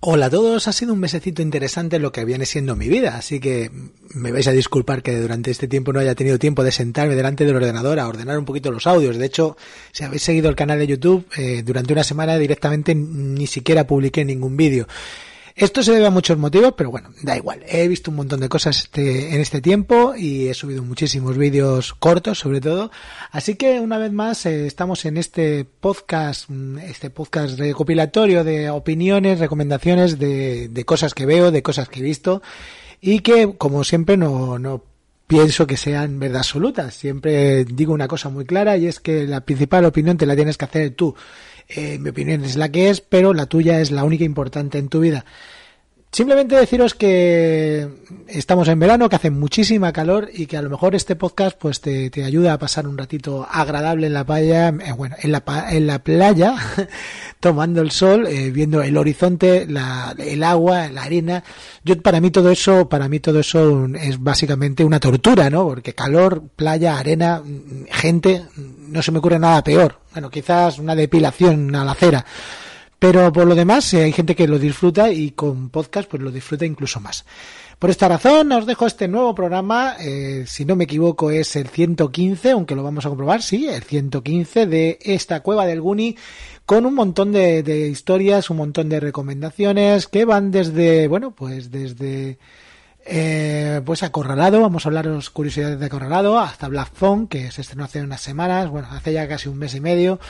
Hola a todos, ha sido un mesecito interesante lo que viene siendo mi vida, así que me vais a disculpar que durante este tiempo no haya tenido tiempo de sentarme delante del ordenador a ordenar un poquito los audios. De hecho, si habéis seguido el canal de YouTube, eh, durante una semana directamente ni siquiera publiqué ningún vídeo. Esto se debe a muchos motivos, pero bueno, da igual. He visto un montón de cosas este, en este tiempo y he subido muchísimos vídeos cortos, sobre todo. Así que una vez más eh, estamos en este podcast, mm, este podcast recopilatorio de opiniones, recomendaciones de, de cosas que veo, de cosas que he visto y que, como siempre, no, no pienso que sean verdad absolutas. Siempre digo una cosa muy clara y es que la principal opinión te la tienes que hacer tú. Eh, mi opinión es la que es, pero la tuya es la única importante en tu vida. Simplemente deciros que estamos en verano, que hace muchísima calor y que a lo mejor este podcast pues te, te ayuda a pasar un ratito agradable en la playa, eh, bueno, en la, en la playa, tomando el sol, eh, viendo el horizonte, la, el agua, la arena. Yo para mí todo eso, para mí todo eso es básicamente una tortura, ¿no? Porque calor, playa, arena, mm, gente, mm, no se me ocurre nada peor. Bueno, quizás una depilación a la cera. Pero por lo demás, eh, hay gente que lo disfruta y con podcast pues lo disfruta incluso más. Por esta razón os dejo este nuevo programa, eh, si no me equivoco es el 115, aunque lo vamos a comprobar, sí, el 115 de esta cueva del Guni, con un montón de, de historias, un montón de recomendaciones que van desde, bueno, pues desde eh, pues Acorralado, vamos a hablaros curiosidades de Acorralado, hasta Black Phone, que se estrenó hace unas semanas, bueno, hace ya casi un mes y medio.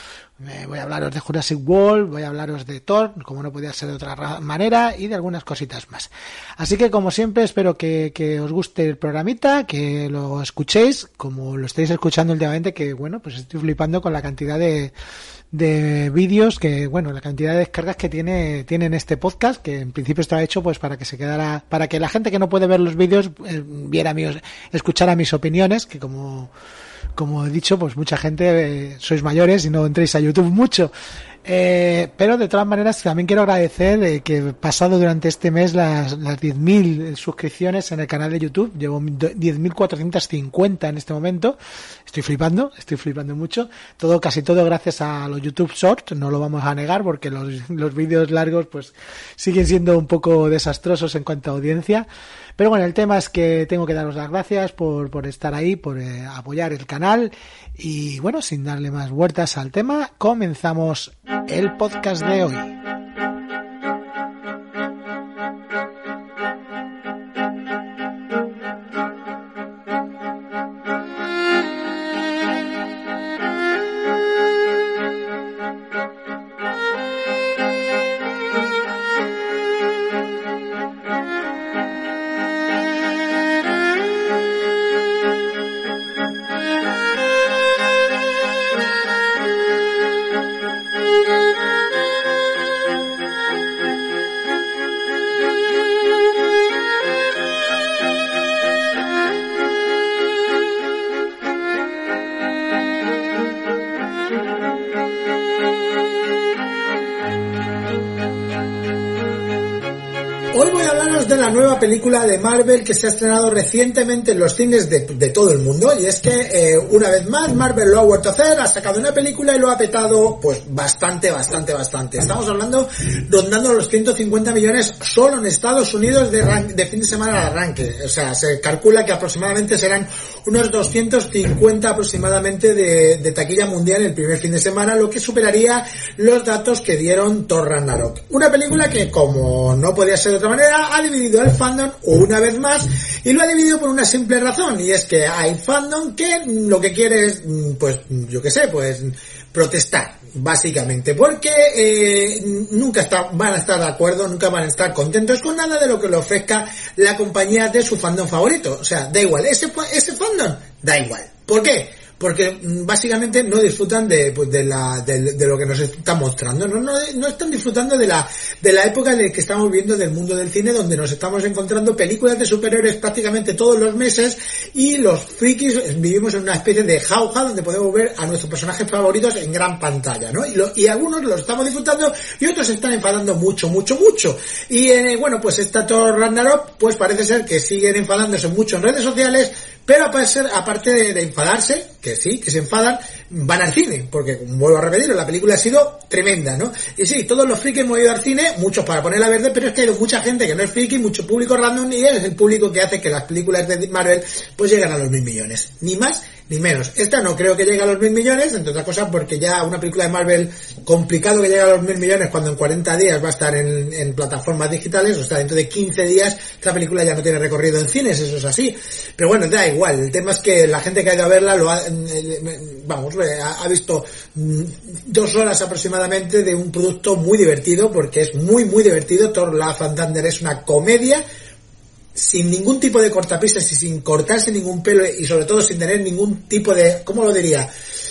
Voy a hablaros de Jurassic World, voy a hablaros de Thor, como no podía ser de otra ra- manera, y de algunas cositas más. Así que, como siempre, espero que, que os guste el programita, que lo escuchéis, como lo estáis escuchando últimamente, que bueno, pues estoy flipando con la cantidad de, de vídeos que, bueno, la cantidad de descargas que tiene, tienen este podcast, que en principio estaba hecho pues para que se quedara, para que la gente que no puede ver los vídeos eh, viera mis, escuchara mis opiniones, que como, como he dicho, pues mucha gente eh, sois mayores y no entréis a YouTube mucho. Eh, pero de todas maneras también quiero agradecer eh, que pasado durante este mes las, las 10.000 suscripciones en el canal de YouTube. Llevo 10.450 en este momento. Estoy flipando, estoy flipando mucho. Todo, casi todo gracias a los YouTube Shorts, no lo vamos a negar porque los, los vídeos largos pues siguen siendo un poco desastrosos en cuanto a audiencia. Pero bueno, el tema es que tengo que daros las gracias por, por estar ahí, por eh, apoyar el canal. Y bueno, sin darle más vueltas al tema, comenzamos el podcast de hoy. Película de Marvel que se ha estrenado recientemente en los cines de, de todo el mundo y es que eh, una vez más Marvel lo ha vuelto a hacer, ha sacado una película y lo ha petado pues bastante, bastante, bastante. Estamos hablando rondando los 150 millones solo en Estados Unidos de, de fin de semana de arranque. O sea, se calcula que aproximadamente serán unos 250 aproximadamente de, de taquilla mundial el primer fin de semana, lo que superaría los datos que dieron Thor Ragnarok. Una película que, como no podía ser de otra manera, ha dividido el fandom una vez más y lo ha dividido por una simple razón y es que hay fandom que lo que quiere es, mm, pues, yo qué sé, pues protestar, básicamente, porque eh, nunca está- van a estar de acuerdo, nunca van a estar contentos con nada de lo que le ofrezca la compañía de su fandom favorito. O sea, da igual, ese, ese fandom, da igual. ¿Por qué? Porque mm, básicamente no disfrutan de, pues, de, la, de, de lo que nos están mostrando, no, no, no están disfrutando de la, de la época de que estamos viendo del mundo del cine, donde nos estamos encontrando películas de superhéroes prácticamente todos los meses y los frikis vivimos en una especie de jauja donde podemos ver a nuestros personajes favoritos en gran pantalla, ¿no? Y, lo- y algunos los estamos disfrutando y otros se están enfadando mucho, mucho, mucho. Y eh, bueno, pues esta Thor Ragnarok, pues parece ser que siguen enfadándose mucho en redes sociales, pero aparte, de, enfadarse, que sí, que se enfadan, van al cine, porque vuelvo a repetir, la película ha sido tremenda, ¿no? Y sí, todos los frikis hemos ido al cine, muchos para ponerla verde, pero es que hay mucha gente que no es friki, mucho público random, y es el público que hace que las películas de Marvel pues lleguen a los mil millones. Ni más ni menos. Esta no creo que llegue a los mil millones, entre otras cosas porque ya una película de Marvel complicado que llegue a los mil millones cuando en 40 días va a estar en, plataformas digitales, o sea, dentro de 15 días esta película ya no tiene recorrido en cines, eso es así. Pero bueno, da igual, el tema es que la gente que ha ido a verla lo ha, eh, vamos, eh, ha, visto mm, dos horas aproximadamente de un producto muy divertido, porque es muy, muy divertido. Thor Love and es una comedia sin ningún tipo de cortapisas y sin cortarse ningún pelo y sobre todo sin tener ningún tipo de, ¿cómo lo diría?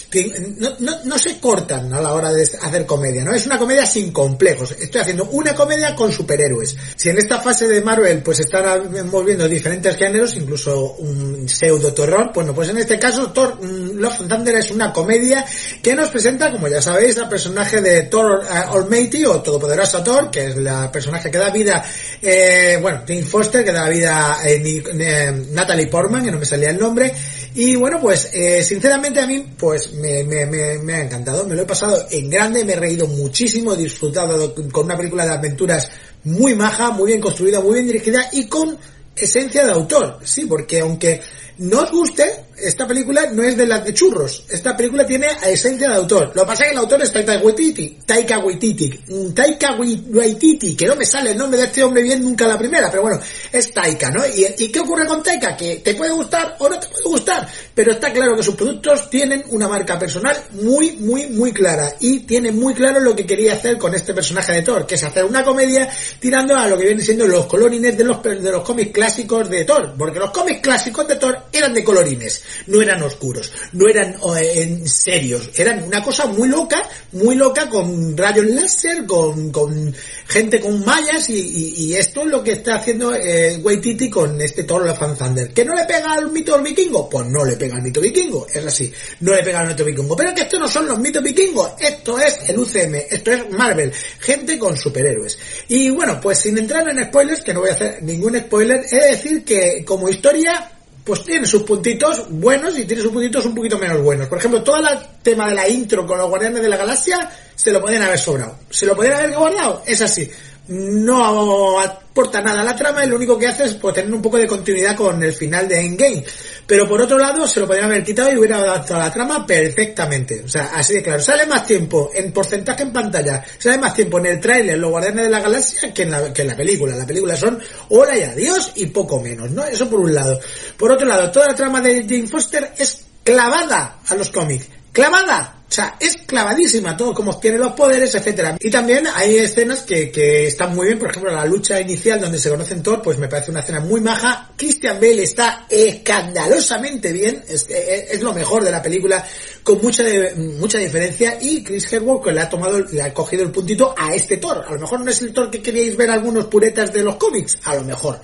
Que no, no, no se cortan a la hora de hacer comedia, ¿no? Es una comedia sin complejos. Estoy haciendo una comedia con superhéroes. Si en esta fase de Marvel pues están viendo diferentes géneros, incluso un pseudo terror, bueno, pues en este caso Thor mm, Love Thunder es una comedia que nos presenta, como ya sabéis, al personaje de Thor uh, Almighty o Todopoderoso Thor, que es la personaje que da vida, eh, bueno, Jane Foster, que da vida eh, ni, eh, Natalie Portman, que no me salía el nombre, y bueno, pues eh, sinceramente a mí pues me, me, me, me, ha encantado, me lo he pasado en grande, me he reído muchísimo, he disfrutado con una película de aventuras muy maja, muy bien construida, muy bien dirigida y con esencia de autor, sí, porque aunque no os guste, esta película no es de las de churros. Esta película tiene esencia de autor. Lo que pasa es que el autor es Taika Waititi. Taika Waititi. Taika Waititi, que no me sale el nombre de este hombre bien nunca la primera, pero bueno, es Taika, ¿no? ¿Y, ¿Y qué ocurre con Taika? Que te puede gustar o no te puede gustar, pero está claro que sus productos tienen una marca personal muy, muy, muy clara. Y tiene muy claro lo que quería hacer con este personaje de Thor, que es hacer una comedia tirando a lo que vienen siendo los colorines de los, de los cómics clásicos de Thor. Porque los cómics clásicos de Thor eran de colorines, no eran oscuros, no eran eh, serios, eran una cosa muy loca, muy loca con rayos láser, con, con gente con mallas y, esto es lo que está haciendo eh, Waititi con este Thor Love and Thunder. ¿Que no le pega al mito vikingo? Pues no le pega al mito vikingo, es así, no le pega al mito vikingo. Pero que estos no son los mitos vikingos, esto es el UCM, esto es Marvel, gente con superhéroes. Y bueno, pues sin entrar en spoilers, que no voy a hacer ningún spoiler, he de decir que como historia pues tiene sus puntitos buenos y tiene sus puntitos un poquito menos buenos. Por ejemplo, todo el tema de la intro con los Guardianes de la Galaxia se lo podían haber sobrado. Se lo podían haber guardado, es así. No aporta nada a la trama y lo único que hace es pues, tener un poco de continuidad con el final de Endgame. Pero por otro lado, se lo podrían haber quitado y hubiera adaptado la trama perfectamente. O sea, así de claro. Sale más tiempo en porcentaje en pantalla, sale más tiempo en el tráiler Los Guardianes de la Galaxia que en la, que en la película. La película son hola y adiós y poco menos, ¿no? Eso por un lado. Por otro lado, toda la trama de Jane Foster es clavada a los cómics. ¡Clavada! Sea, es clavadísima todo, como obtiene los poderes, etcétera. Y también hay escenas que, están muy bien, por ejemplo, la lucha inicial donde se conocen Thor, pues me parece una escena muy maja. Christian Bale está escandalosamente bien, es, lo mejor de la película, con mucha de, mucha diferencia. Y Chris Hemsworth le ha tomado, le ha cogido el puntito a este Thor. A lo mejor no es el Thor que queríais ver algunos puretas de los cómics, a lo mejor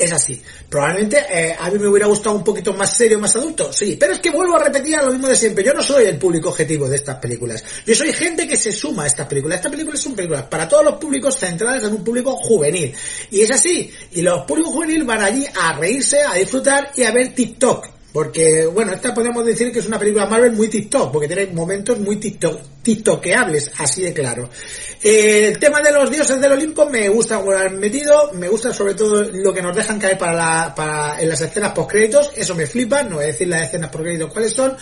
es así. Probablemente eh, a mí me hubiera gustado un poquito más serio, más adulto, sí. Pero es que vuelvo a repetir a lo mismo de siempre. Yo no soy el público objetivo de estas películas. Yo soy gente que se suma a estas películas. Estas películas son películas para todos los públicos centradas en un público juvenil. Y es así. Y los públicos juveniles van allí a reírse, a disfrutar y a ver TikTok. Porque, bueno, esta podemos decir que es una película Marvel muy TikTok, porque tiene momentos muy TikTok, TikTokeables, así de claro. Eh, el tema de los dioses del Olimpo me gusta como lo han metido, me gusta sobre todo lo que nos dejan caer para, la, para en las escenas post créditos, eso me flipa, no voy a decir las escenas post créditos cuáles son,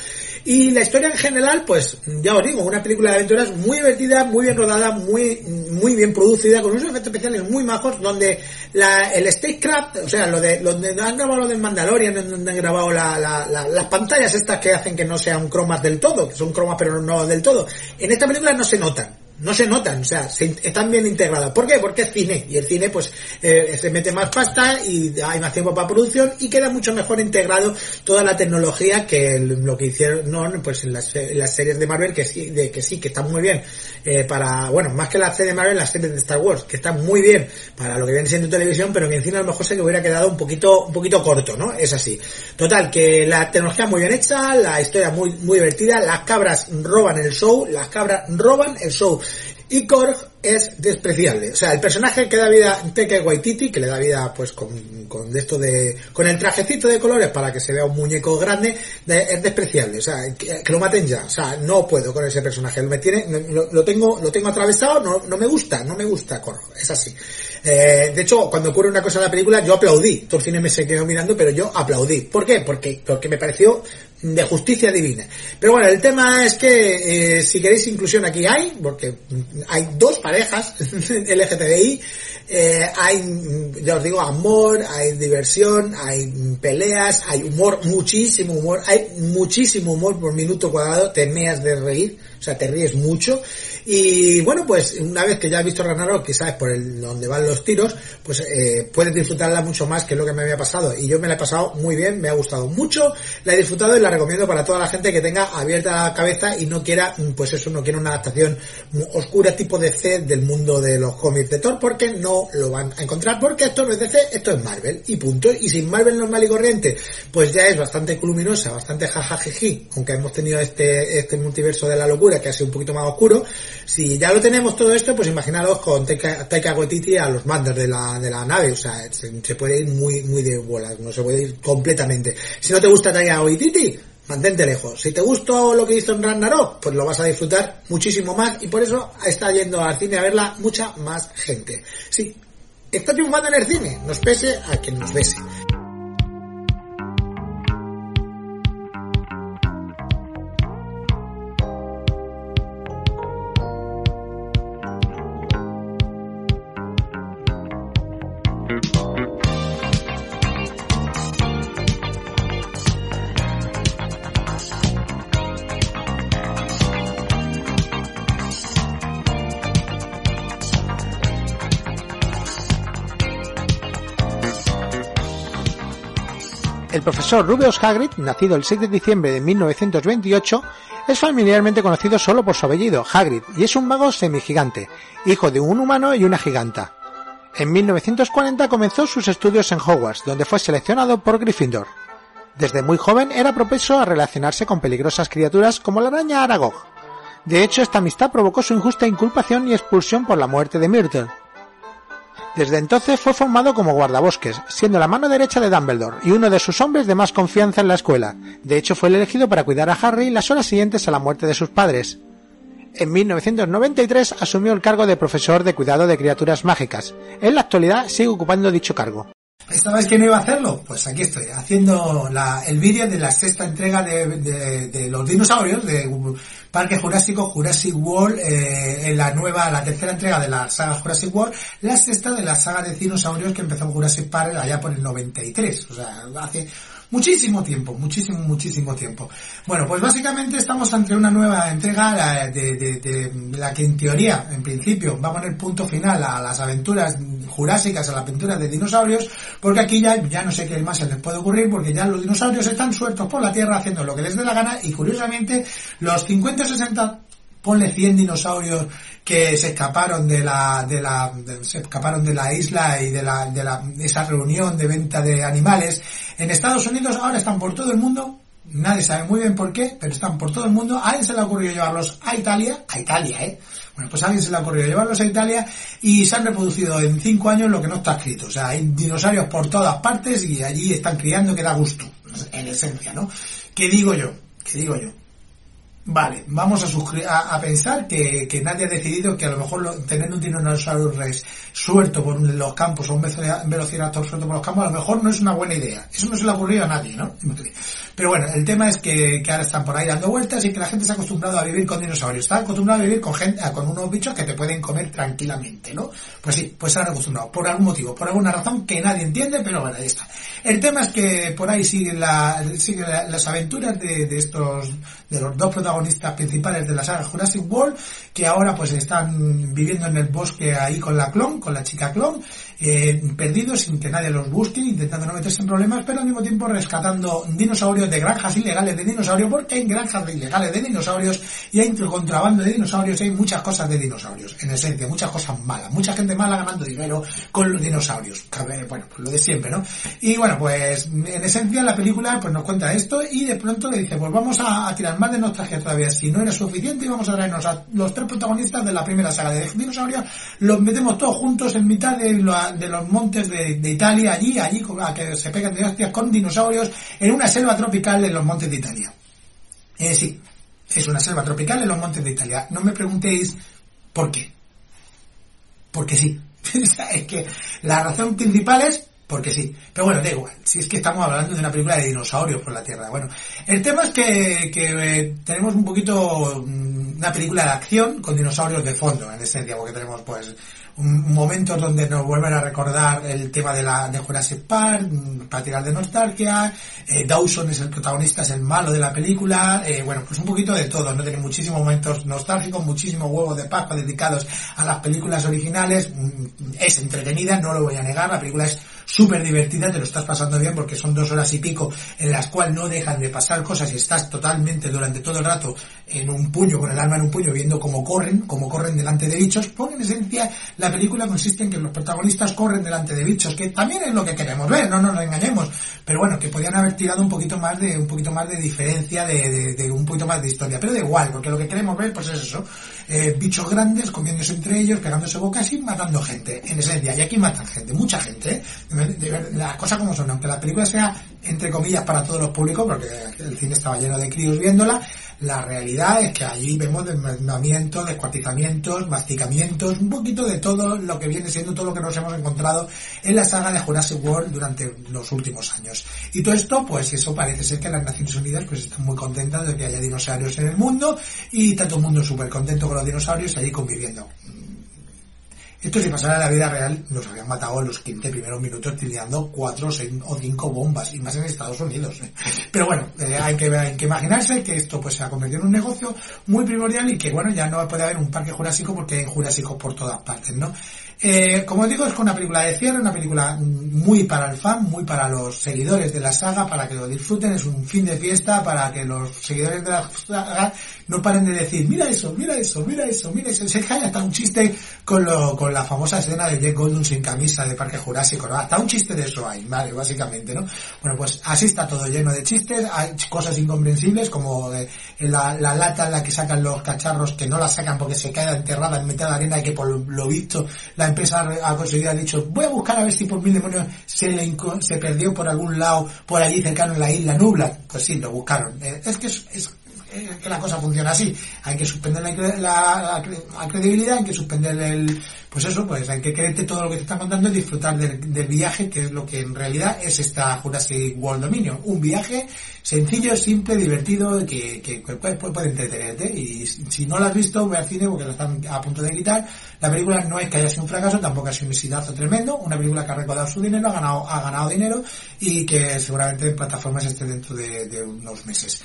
y la historia en general, pues, ya os digo, una película de aventuras muy divertida, muy bien rodada, muy, muy bien producida, con unos efectos especiales muy majos, donde la, el Statecraft, o sea, lo de, donde han grabado lo del Mandalorian, donde han grabado la, la, la, las pantallas estas que hacen que no sea un cromas del todo, que son cromas pero no del todo, en esta película no se notan. No se notan, o sea, se, están bien integrados. ¿Por qué? Porque es cine, y el cine pues eh, se mete más pasta y hay más tiempo para producción y queda mucho mejor integrado toda la tecnología que lo que hicieron no, pues en las, en las series de Marvel que sí, de que sí, que están muy bien eh, para, bueno, más que las series de Marvel, las series de Star Wars, que están muy bien para lo que viene siendo televisión, pero que en cine a lo mejor se que hubiera quedado un poquito, un poquito corto, ¿no? Es así. Total, que la tecnología muy bien hecha, la historia muy, muy divertida, las cabras roban el show, las cabras roban el show. Y Korg es despreciable. O sea, el personaje que da vida Taika Waititi, que le da vida pues con, con esto de, con el trajecito de colores para que se vea un muñeco grande, de- es despreciable. O sea, que, lo maten ya. O sea, no puedo con ese personaje. Tiene, lo, tengo, lo tengo atravesado, no, no me gusta, no me gusta Korg. Es así. Eh, de hecho, cuando ocurre una cosa en la película, yo aplaudí. Todo el cine me se mirando, pero yo aplaudí. ¿Por qué? Porque, porque me pareció de justicia divina. Pero bueno, el tema es que eh, si queréis inclusión aquí hay, porque hay dos parejas LGTBI, eh, hay, ya os digo, amor, hay diversión, hay peleas, hay humor, muchísimo humor, hay muchísimo humor por minuto cuadrado, te meas de reír, o sea, te ríes mucho. Y bueno, pues una vez que ya has visto Ragnarok, que sabes por el, donde van los tiros, pues eh, puedes disfrutarla mucho más que lo que me había pasado. Y yo me la he pasado muy bien, me ha gustado mucho, la he disfrutado y la recomiendo para toda la gente que tenga abierta la cabeza y no quiera, pues eso, no quiera una adaptación oscura tipo de C del mundo de los cómics de Thor, porque no lo van a encontrar, porque esto no es DC, esto es Marvel, y punto. Y sin Marvel normal y corriente, pues ya es bastante luminosa, bastante jajajiji, aunque hemos tenido este, este multiverso de la locura que ha sido un poquito más oscuro. Si ya lo tenemos todo esto, pues imaginaros con Taika, Taika a los mandos de la, de la nave, o sea, se, puede ir muy, muy de bolas, no se puede ir completamente. Si no te gusta Taika Waititi, mantente lejos. Si te gustó lo que hizo en Ragnarok, pues lo vas a disfrutar muchísimo más y por eso está yendo al cine a verla mucha más gente. Sí, está triunfando en el cine, nos pese a quien nos bese. Profesor Rubeus Hagrid, nacido el 6 de diciembre de 1928, es familiarmente conocido solo por su apellido, Hagrid, y es un mago semigigante, hijo de un humano y una giganta. En 1940 comenzó sus estudios en Hogwarts, donde fue seleccionado por Gryffindor. Desde muy joven era propenso a relacionarse con peligrosas criaturas como la araña Aragog. De hecho, esta amistad provocó su injusta inculpación y expulsión por la muerte de Myrtle. Desde entonces fue formado como guardabosques, siendo la mano derecha de Dumbledore y uno de sus hombres de más confianza en la escuela. De hecho, fue el elegido para cuidar a Harry las horas siguientes a la muerte de sus padres. En 1993 asumió el cargo de profesor de cuidado de criaturas mágicas. En la actualidad sigue ocupando dicho cargo. ¿Estabais que no iba a hacerlo? Pues aquí estoy, haciendo la- el vídeo de la sexta entrega de, de- los dinosaurios de Parque Jurásico, Jurassic World, eh, en la nueva, la tercera entrega de la saga Jurassic World, la sexta de la saga de dinosaurios que empezó Jurassic Park allá por el 93, o sea, hace muchísimo tiempo, muchísimo, muchísimo tiempo. Bueno, pues básicamente estamos ante una nueva entrega de, de- de la que en teoría, en principio, va a poner punto final a las aventuras jurásicas, a las aventuras de dinosaurios, porque aquí ya, ya no sé qué más se les puede ocurrir, porque ya los dinosaurios están sueltos por la Tierra haciendo lo que les dé la gana y curiosamente los 50 60 ponle 100 dinosaurios que se escaparon de la, de la, se escaparon de la isla y de la, de la, esa reunión de venta de animales en Estados Unidos, ahora están por todo el mundo, nadie sabe muy bien por qué, pero están por todo el mundo, a alguien se le ha ocurrido llevarlos a Italia, a Italia, eh, bueno, pues a alguien se le ha ocurrido llevarlos a Italia y se han reproducido en cinco años lo que no está escrito. O sea, hay dinosaurios por todas partes y allí están criando que da gusto, en esencia, ¿no? ¿Qué digo yo? ¿Qué digo yo? Vale, vamos a, a, a pensar que, que nadie ha decidido que a lo mejor lo- tener un dinosaurio rex suelto por los campos o un veloci- velociraptor suelto por los campos a lo mejor no es una buena idea. Eso no se le ha ocurrido a nadie, ¿no? Pero bueno, el tema es que, ahora están por ahí dando vueltas y que la gente se ha acostumbrado a vivir con dinosaurios. Está acostumbrado a vivir con gente, con unos bichos que te pueden comer tranquilamente, ¿no? Pues sí, pues se han acostumbrado. Por algún motivo, por alguna razón que nadie entiende, pero bueno, ahí está. El tema es que por ahí siguen, la, siguen la- las aventuras de, de estos, de los dos protagonistas principales de la saga Jurassic World, que ahora pues están viviendo en el bosque ahí con la clon, con la chica clon, eh, perdidos sin que nadie los busque, intentando no meterse en problemas, pero al mismo tiempo rescatando dinosaurios de granjas ilegales de dinosaurios, porque hay granjas ilegales de dinosaurios y hay contrabando de dinosaurios y hay muchas cosas de dinosaurios, en esencia, muchas cosas malas, mucha gente mala ganando dinero con los dinosaurios, Cabe- bueno, pues lo de siempre, ¿no? Y bueno, pues en esencia la película pues nos cuenta esto y de pronto le dice, pues vamos a, tirar más de nostalgia todavía, si no era suficiente y vamos a traernos a los tres protagonistas de la primera saga de dinosaurios, los metemos todos juntos en mitad de, de los montes de, Italia, allí, allí, a que se pegan de hostias con dinosaurios en una selva tropical en los montes de Italia. Eh, sí, es una selva tropical en los montes de Italia. No me preguntéis por qué. Porque sí. Es que la razón principal es porque sí. Pero bueno, da igual. Si es que estamos hablando de una película de dinosaurios por la Tierra. Bueno, el tema es que, que eh, tenemos un poquito mm, una película de acción con dinosaurios de fondo, en esencia, porque tenemos pues momentos donde nos vuelven a recordar el tema de la de Jurassic Park, para tirar de nostalgia, eh, Dawson es el protagonista, es el malo de la película, eh, bueno, pues un poquito de todo, no tiene muchísimos momentos nostálgicos, muchísimos huevos de Pascua dedicados a las películas originales, mm, es entretenida, no lo voy a negar, la película es súper divertida, te lo estás pasando bien porque son dos horas y pico en las cuales no dejan de pasar cosas y estás totalmente durante todo el rato en un puño, con el alma en un puño, viendo cómo corren, cómo corren delante de bichos, porque en esencia la película consiste en que los protagonistas corren delante de bichos, que también es lo que queremos ver, no nos engañemos, pero bueno, que podían haber tirado un poquito más de, un poquito más de diferencia, de, un poquito más de historia, pero da igual, porque lo que queremos ver pues es eso, eh, bichos grandes comiéndose entre ellos, pegándose bocas y matando gente, en esencia, y aquí matan gente, mucha gente, ¿eh? De las cosas como son, aunque la película sea entre comillas para todos los públicos, porque el cine estaba lleno de críos viéndola, la realidad es que allí vemos desmembramientos, descuartizamientos, masticamientos, un poquito de todo lo que viene siendo todo lo que nos hemos encontrado en la saga de Jurassic World durante los últimos años. Y todo esto, pues eso parece ser que las Naciones Unidas pues están muy contentas de que haya dinosaurios en el mundo y todo el mundo súper contento con los dinosaurios allí conviviendo. Esto si pasara en la vida real, nos habrían matado en los 15 primeros minutos tirando cuatro o seis o cinco bombas, y más en Estados Unidos. ¿eh? Pero bueno, eh, hay, que, hay que imaginarse que esto pues se ha convertido en un negocio muy primordial y que bueno, ya no puede haber un parque jurásico porque hay jurásicos por todas partes, ¿no? Eh, como digo, es una película de cierre, una película muy para el fan, muy para los seguidores de la saga, para que lo disfruten, es un fin de fiesta, para que los seguidores de la saga no paren de decir, mira eso, mira eso, mira eso, mira eso. Se cae hasta un chiste con, lo, con la famosa escena de Jack Goldblum sin camisa de Parque Jurásico, ¿no? Hasta un chiste de eso hay, vale, básicamente, ¿no? Bueno, pues así está todo lleno de chistes, hay cosas incomprensibles como eh, la, la lata en la que sacan los cacharros que no la sacan porque se queda enterrada en mitad de arena y que por lo visto la empresa ha conseguido, ha dicho, voy a buscar a ver si por mil demonios se, le se perdió por algún lado, por allí cercano en la isla Nubla. Pues sí, lo buscaron. Eh, es que es, es- es que la cosa funciona así. Hay que suspender la, la- la cre- la credibilidad, hay que suspender el, pues eso, pues hay que creerte todo lo que te están contando y disfrutar del, del viaje, que es lo que en realidad es esta Jurassic World Dominion. Un viaje sencillo, simple, divertido, que, que, puede, entretenerte. Y si no lo has visto, ve al cine porque lo están a punto de quitar. La película no es que haya sido un fracaso, tampoco ha sido un exitazo tremendo. Una película que ha recaudado su dinero, ha ganado, ha ganado dinero y que seguramente en plataformas esté dentro de, de unos meses.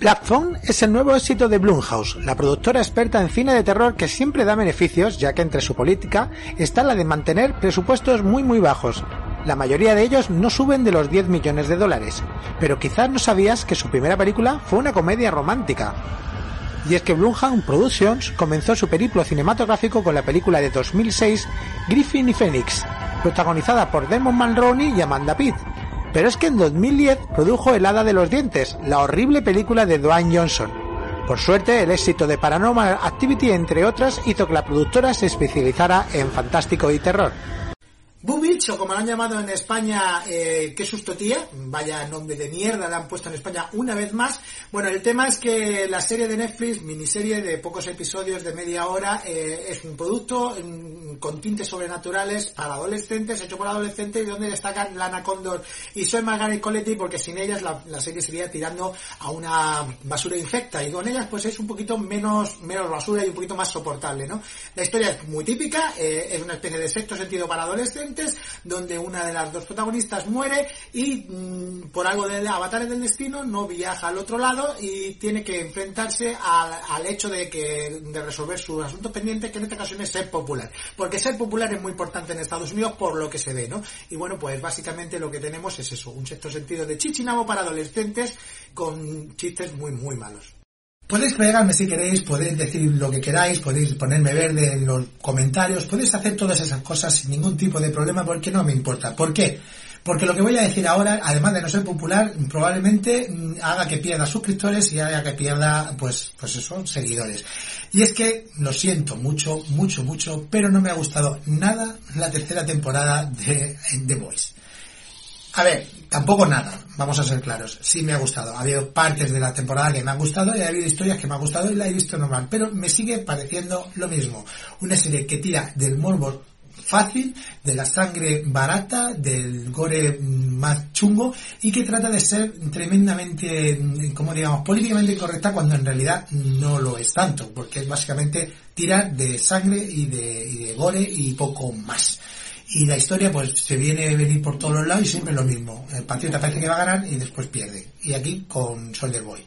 Black Phone es el nuevo éxito de Blumhouse, la productora experta en cine de terror que siempre da beneficios, ya que entre su política está la de mantener presupuestos muy muy bajos. La mayoría de ellos no suben de los 10 millones de dólares, pero quizás no sabías que su primera película fue una comedia romántica. Y es que Blumhouse Productions comenzó su periplo cinematográfico con la película de 2006 Griffin y Phoenix, protagonizada por Damon Mulroney y Amanda Pitt. Pero es que en 2010 produjo El Hada de los Dientes, la horrible película de Dwayne Johnson. Por suerte, el éxito de Paranormal Activity, entre otras, hizo que la productora se especializara en fantástico y terror. Bubich, o como lo han llamado en España, eh, qué susto tía, vaya nombre de mierda le han puesto en España una vez más. Bueno, el tema es que la serie de Netflix, miniserie de pocos episodios de media hora, eh, es un producto con tintes sobrenaturales para adolescentes, hecho por adolescentes, donde destacan Lana Condor y Soy Margaret Coletti, porque sin ellas la, la serie sería tirando a una basura infecta, y con ellas pues es un poquito menos, menos basura y un poquito más soportable, ¿no? La historia es muy típica, eh, es una especie de sexto sentido para adolescentes, donde una de las dos protagonistas muere y mm, por algo de avatares del destino no viaja al otro lado y tiene que enfrentarse al, al hecho de que de resolver su asunto pendiente que en esta ocasión es ser popular. Porque ser popular es muy importante en Estados Unidos por lo que se ve no y bueno pues básicamente lo que tenemos es eso un sexto sentido de chichinabo para adolescentes con chistes muy muy malos Podéis pegarme si queréis, podéis decir lo que queráis, podéis ponerme verde en los comentarios, podéis hacer todas esas cosas sin ningún tipo de problema porque no me importa. ¿Por qué? Porque lo que voy a decir ahora, además de no ser popular, probablemente mm, haga que pierda suscriptores y haga que pierda, pues, pues eso, seguidores. Y es que, lo siento mucho, mucho, mucho, pero no me ha gustado nada la tercera temporada de The Voice. A ver, tampoco nada, vamos a ser claros. Sí me ha gustado. Ha habido partes de la temporada que me han gustado y ha habido historias que me han gustado y la he visto normal. Pero me sigue pareciendo lo mismo. Una serie que tira del morbo fácil, de la sangre barata, del gore más chungo y que trata de ser tremendamente, como digamos, políticamente correcta cuando en realidad no lo es tanto, porque es básicamente tirar de sangre y de, y de gore y poco más. Y la historia pues se viene venir por todos los lados y siempre lo mismo. El Patriota parece que va a ganar y después pierde. Y aquí con Soldier Boy.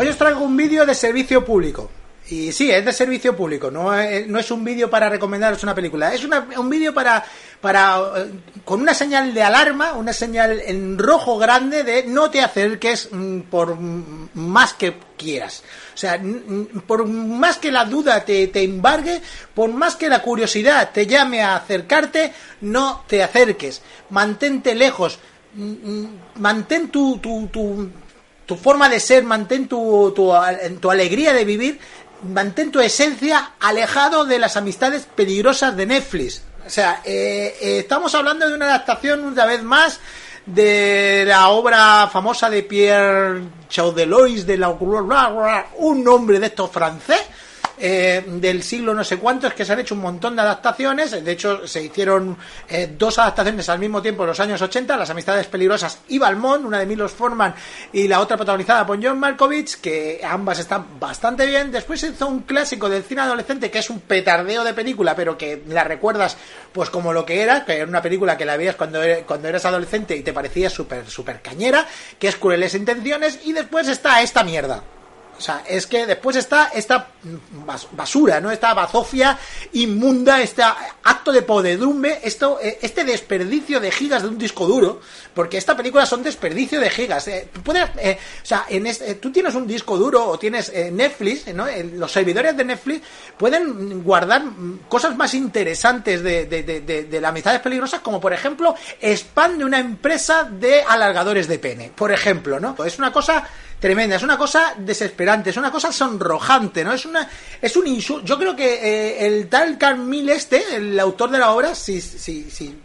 Hoy os traigo un vídeo de servicio público. Y sí, es de servicio público, no es, no es un vídeo para recomendaros una película, es un vídeo para, para, eh, con una señal de alarma, una señal en rojo grande de no te acerques mm, por más que quieras. O sea, por más que la duda te, te embargue, por más que la curiosidad te llame a acercarte, no te acerques. Mantente lejos, mantén tu, tu forma de ser, mantén tu, tu, tu alegría de vivir, mantén tu esencia alejado de las amistades peligrosas de Netflix. O sea, eh, eh, estamos hablando de una adaptación una vez más de la obra famosa de Pierre Chaudelois de la un nombre de estos francés eh, del siglo no sé cuántos que se han hecho un montón de adaptaciones. De hecho se hicieron eh, dos adaptaciones al mismo tiempo en los años 80 Las amistades peligrosas y Balmont una de Milos Forman y la otra protagonizada por John Malkovich que ambas están bastante bien. Después se hizo un clásico del cine adolescente que es un petardeo de película pero que la recuerdas pues como lo que era que era una película que la veías cuando, cuando eras adolescente y te parecía súper súper cañera que es Crueles Intenciones y después está esta mierda o sea, es que después está esta bas- basura, ¿no? Esta bazofia inmunda, este acto de podedumbre, esto, eh, este desperdicio de gigas de un disco duro, porque esta película son desperdicio de gigas. eh, puedes, eh, o sea, en este- tú tienes un disco duro o tienes Netflix, ¿no? Los servidores de Netflix pueden guardar cosas más interesantes de, de, de, de- de las amistades peligrosas, como por ejemplo, spam de una empresa de alargadores de pene, por ejemplo, ¿no? Es una cosa tremenda, es una cosa desesperante, es una cosa sonrojante, ¿no? Es una es un insulto. Yo creo que eh, el tal Carl Mill este, el autor de la obra, si, si, si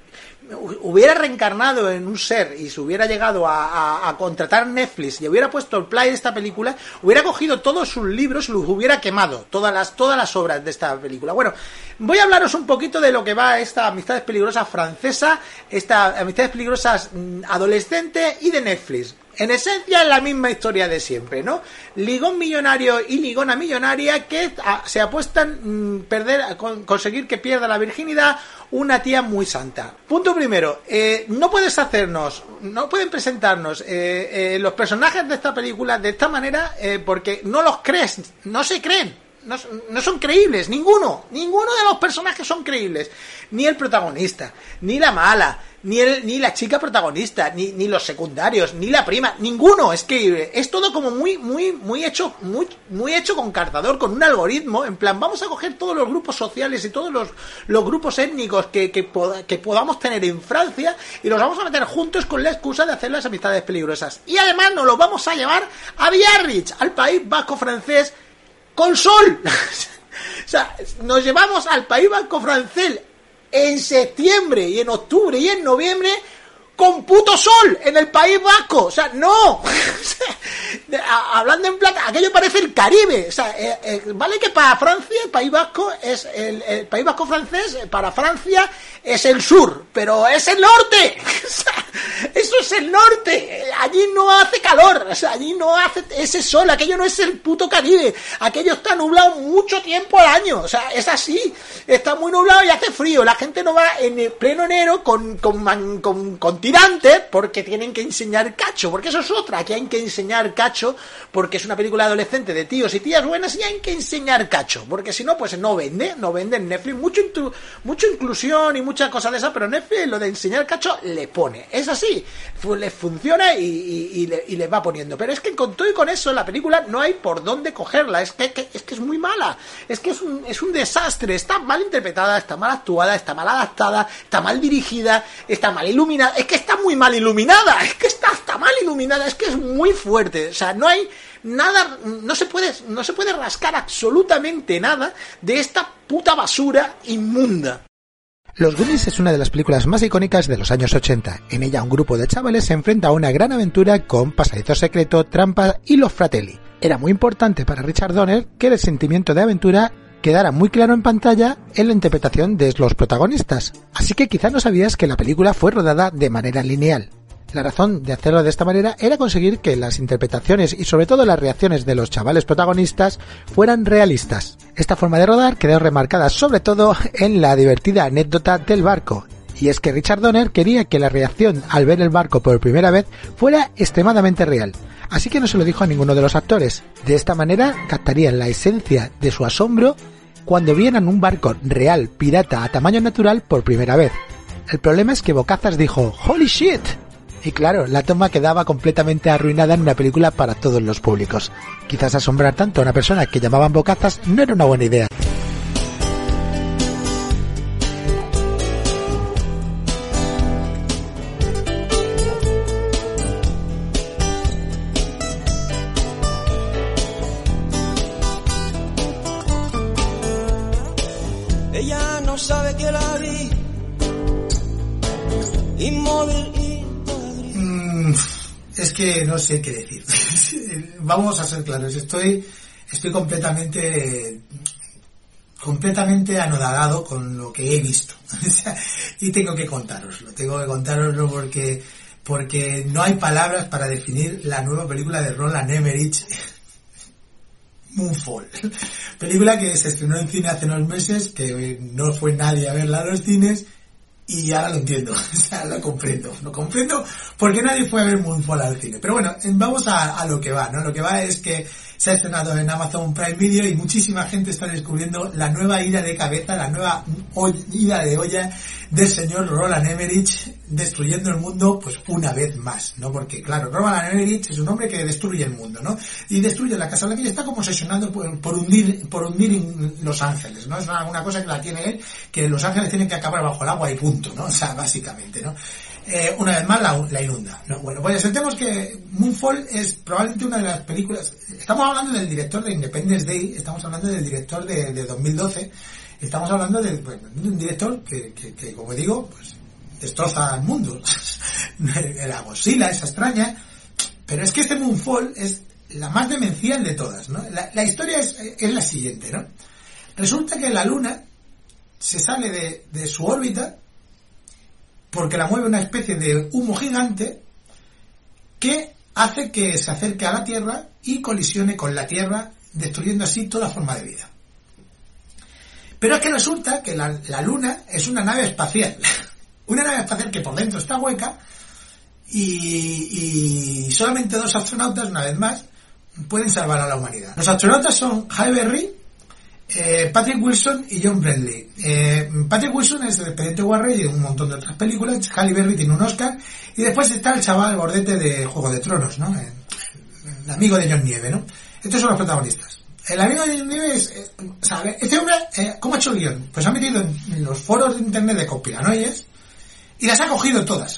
hu- hubiera reencarnado en un ser y se hubiera llegado a, a- a contratar Netflix y hubiera puesto el play de esta película, hubiera cogido todos sus libros y los hubiera quemado, todas las, todas las obras de esta película. Bueno, voy a hablaros un poquito de lo que va esta Amistades Peligrosas francesa, esta Amistades Peligrosas mm, adolescente y de Netflix. En esencia es la misma historia de siempre, ¿no? Ligón millonario y ligona millonaria que ah, se apuestan mm, perder, conseguir que pierda la virginidad una tía muy santa. Punto primero, eh, no puedes hacernos, no pueden presentarnos eh, eh, los personajes de esta película de esta manera eh, porque no los crees, no se creen. No, son creíbles, ninguno, ninguno de los personajes son creíbles, ni el protagonista, ni la mala, ni, el, ni la chica protagonista, ni, ni los secundarios, ni la prima, ninguno es creíble, es todo como muy, muy, muy hecho, muy, muy hecho con cartador, con un algoritmo, en plan, vamos a coger todos los grupos sociales y todos los, los grupos étnicos que, que, que podamos tener en Francia y los vamos a meter juntos con la excusa de hacer las amistades peligrosas. Y además nos los vamos a llevar a Biarritz, al país vasco francés, con sol. o sea, nos llevamos al País Vasco francés en septiembre y en octubre y en noviembre con puto sol en el País Vasco. O sea, no. Hablando en plata, aquello parece el Caribe. O sea, eh, eh, vale que para Francia el País Vasco es el, País Vasco francés, eh, para Francia es el sur, pero es el norte. O eso es el norte. Allí no hace calor, allí no hace ese sol, aquello no es el puto Caribe. Aquello está nublado mucho tiempo al año. O sea, es así. Está muy nublado y hace frío. La gente no va en pleno enero con, con, con, con tirantes porque tienen que enseñar cacho. Porque eso es otra, que hay que enseñar cacho porque es una película adolescente de tíos y tías buenas y hay que enseñar cacho. Porque si no, pues no vende, no vende en Netflix. Mucho, mucha inclusión y muchas cosas de esas, pero Netflix lo de enseñar cacho le pone. Es así. Les funciona y, le- les va poniendo. Pero es que con todo y con eso, la película no hay por dónde cogerla. Es que, es que es muy mala. Es que es un, es un desastre. Está mal interpretada, está mal actuada, está mal adaptada, está mal dirigida, está mal iluminada. Está muy mal iluminada. Es que está, está mal iluminada. Es que es muy fuerte. O sea, no hay nada, no se puede, no se puede rascar absolutamente nada de esta puta basura inmunda. Los Goonies es una de las películas más icónicas de los años 80. En ella un grupo de chavales se enfrenta a una gran aventura con pasadizo secreto, trampa y los fratelli. Era muy importante para Richard Donner que el sentimiento de aventura quedara muy claro en pantalla en la interpretación de los protagonistas. Así que quizá no sabías que la película fue rodada de manera lineal. La razón de hacerlo de esta manera era conseguir que las interpretaciones y sobre todo las reacciones de los chavales protagonistas fueran realistas. Esta forma de rodar quedó remarcada sobre todo en la divertida anécdota del barco. Y es que Richard Donner quería que la reacción al ver el barco por primera vez fuera extremadamente real. Así que no se lo dijo a ninguno de los actores. De esta manera captarían la esencia de su asombro cuando vieran un barco real pirata a tamaño natural por primera vez. El problema es que Bocazas dijo ¡Holy shit! Y claro, la toma quedaba completamente arruinada en una película para todos los públicos. Quizás asombrar tanto a una persona que llamaban bocazas no era una buena idea. Vamos a ser claros, estoy, estoy completamente, completamente anodadado con lo que he visto. Y tengo que contároslo, tengo que contároslo porque, porque no hay palabras para definir la nueva película de Roland Emmerich, Moonfall. Película que se estrenó en cine hace unos meses, que no fue nadie a verla a los cines, y ahora lo entiendo, o sea, lo comprendo, lo comprendo porque nadie a ver Moonfall al cine. Pero bueno, vamos a, a lo que va, ¿no? Lo que va es que se ha estrenado en Amazon Prime Video y muchísima gente está descubriendo la nueva ira de cabeza, la nueva ira de olla del señor Roland Emmerich destruyendo el mundo pues una vez más, ¿no? Porque claro, Roland Emmerich es un hombre que destruye el mundo, ¿no? Y destruye la casa Blanca y está como obsesionado por, por hundir, por hundir Los Ángeles, ¿no? Es una cosa que la tiene él, que Los Ángeles tienen que acabar bajo el agua y punto, ¿no? O sea, básicamente, ¿no? Eh, una vez más la, la inunda, ¿no? Bueno, pues aceptemos que Moonfall es probablemente una de las películas, estamos hablando del director de Independence Day, estamos hablando del director de, de 2012, estamos hablando de, un director que, que, como digo, pues destroza el mundo. la Godzilla, esa extraña. Pero es que este Moonfall es la más demencial de todas, ¿no? La, historia es, es, la siguiente, ¿no? Resulta que la Luna se sale de, de su órbita porque la mueve una especie de humo gigante que hace que se acerque a la Tierra y colisione con la Tierra, destruyendo así toda forma de vida. Pero es que resulta que la, Luna es una nave espacial. una nave espacial que por dentro está hueca y, solamente dos astronautas, una vez más, pueden salvar a la humanidad. Los astronautas son Halle Berry, eh, Patrick Wilson y John Bradley. Eh, Patrick Wilson es el expediente Warren y de un montón de otras películas. Halle Berry tiene un Oscar. Y después está el chaval bordete de Juego de Tronos, ¿no? El, amigo de John Nieve, ¿no? Estos son los protagonistas. El amigo de John Nieve es, eh, este hombre, ¿cómo ha hecho el? Pues ha metido en los foros de internet de conspiranoides y las ha cogido todas.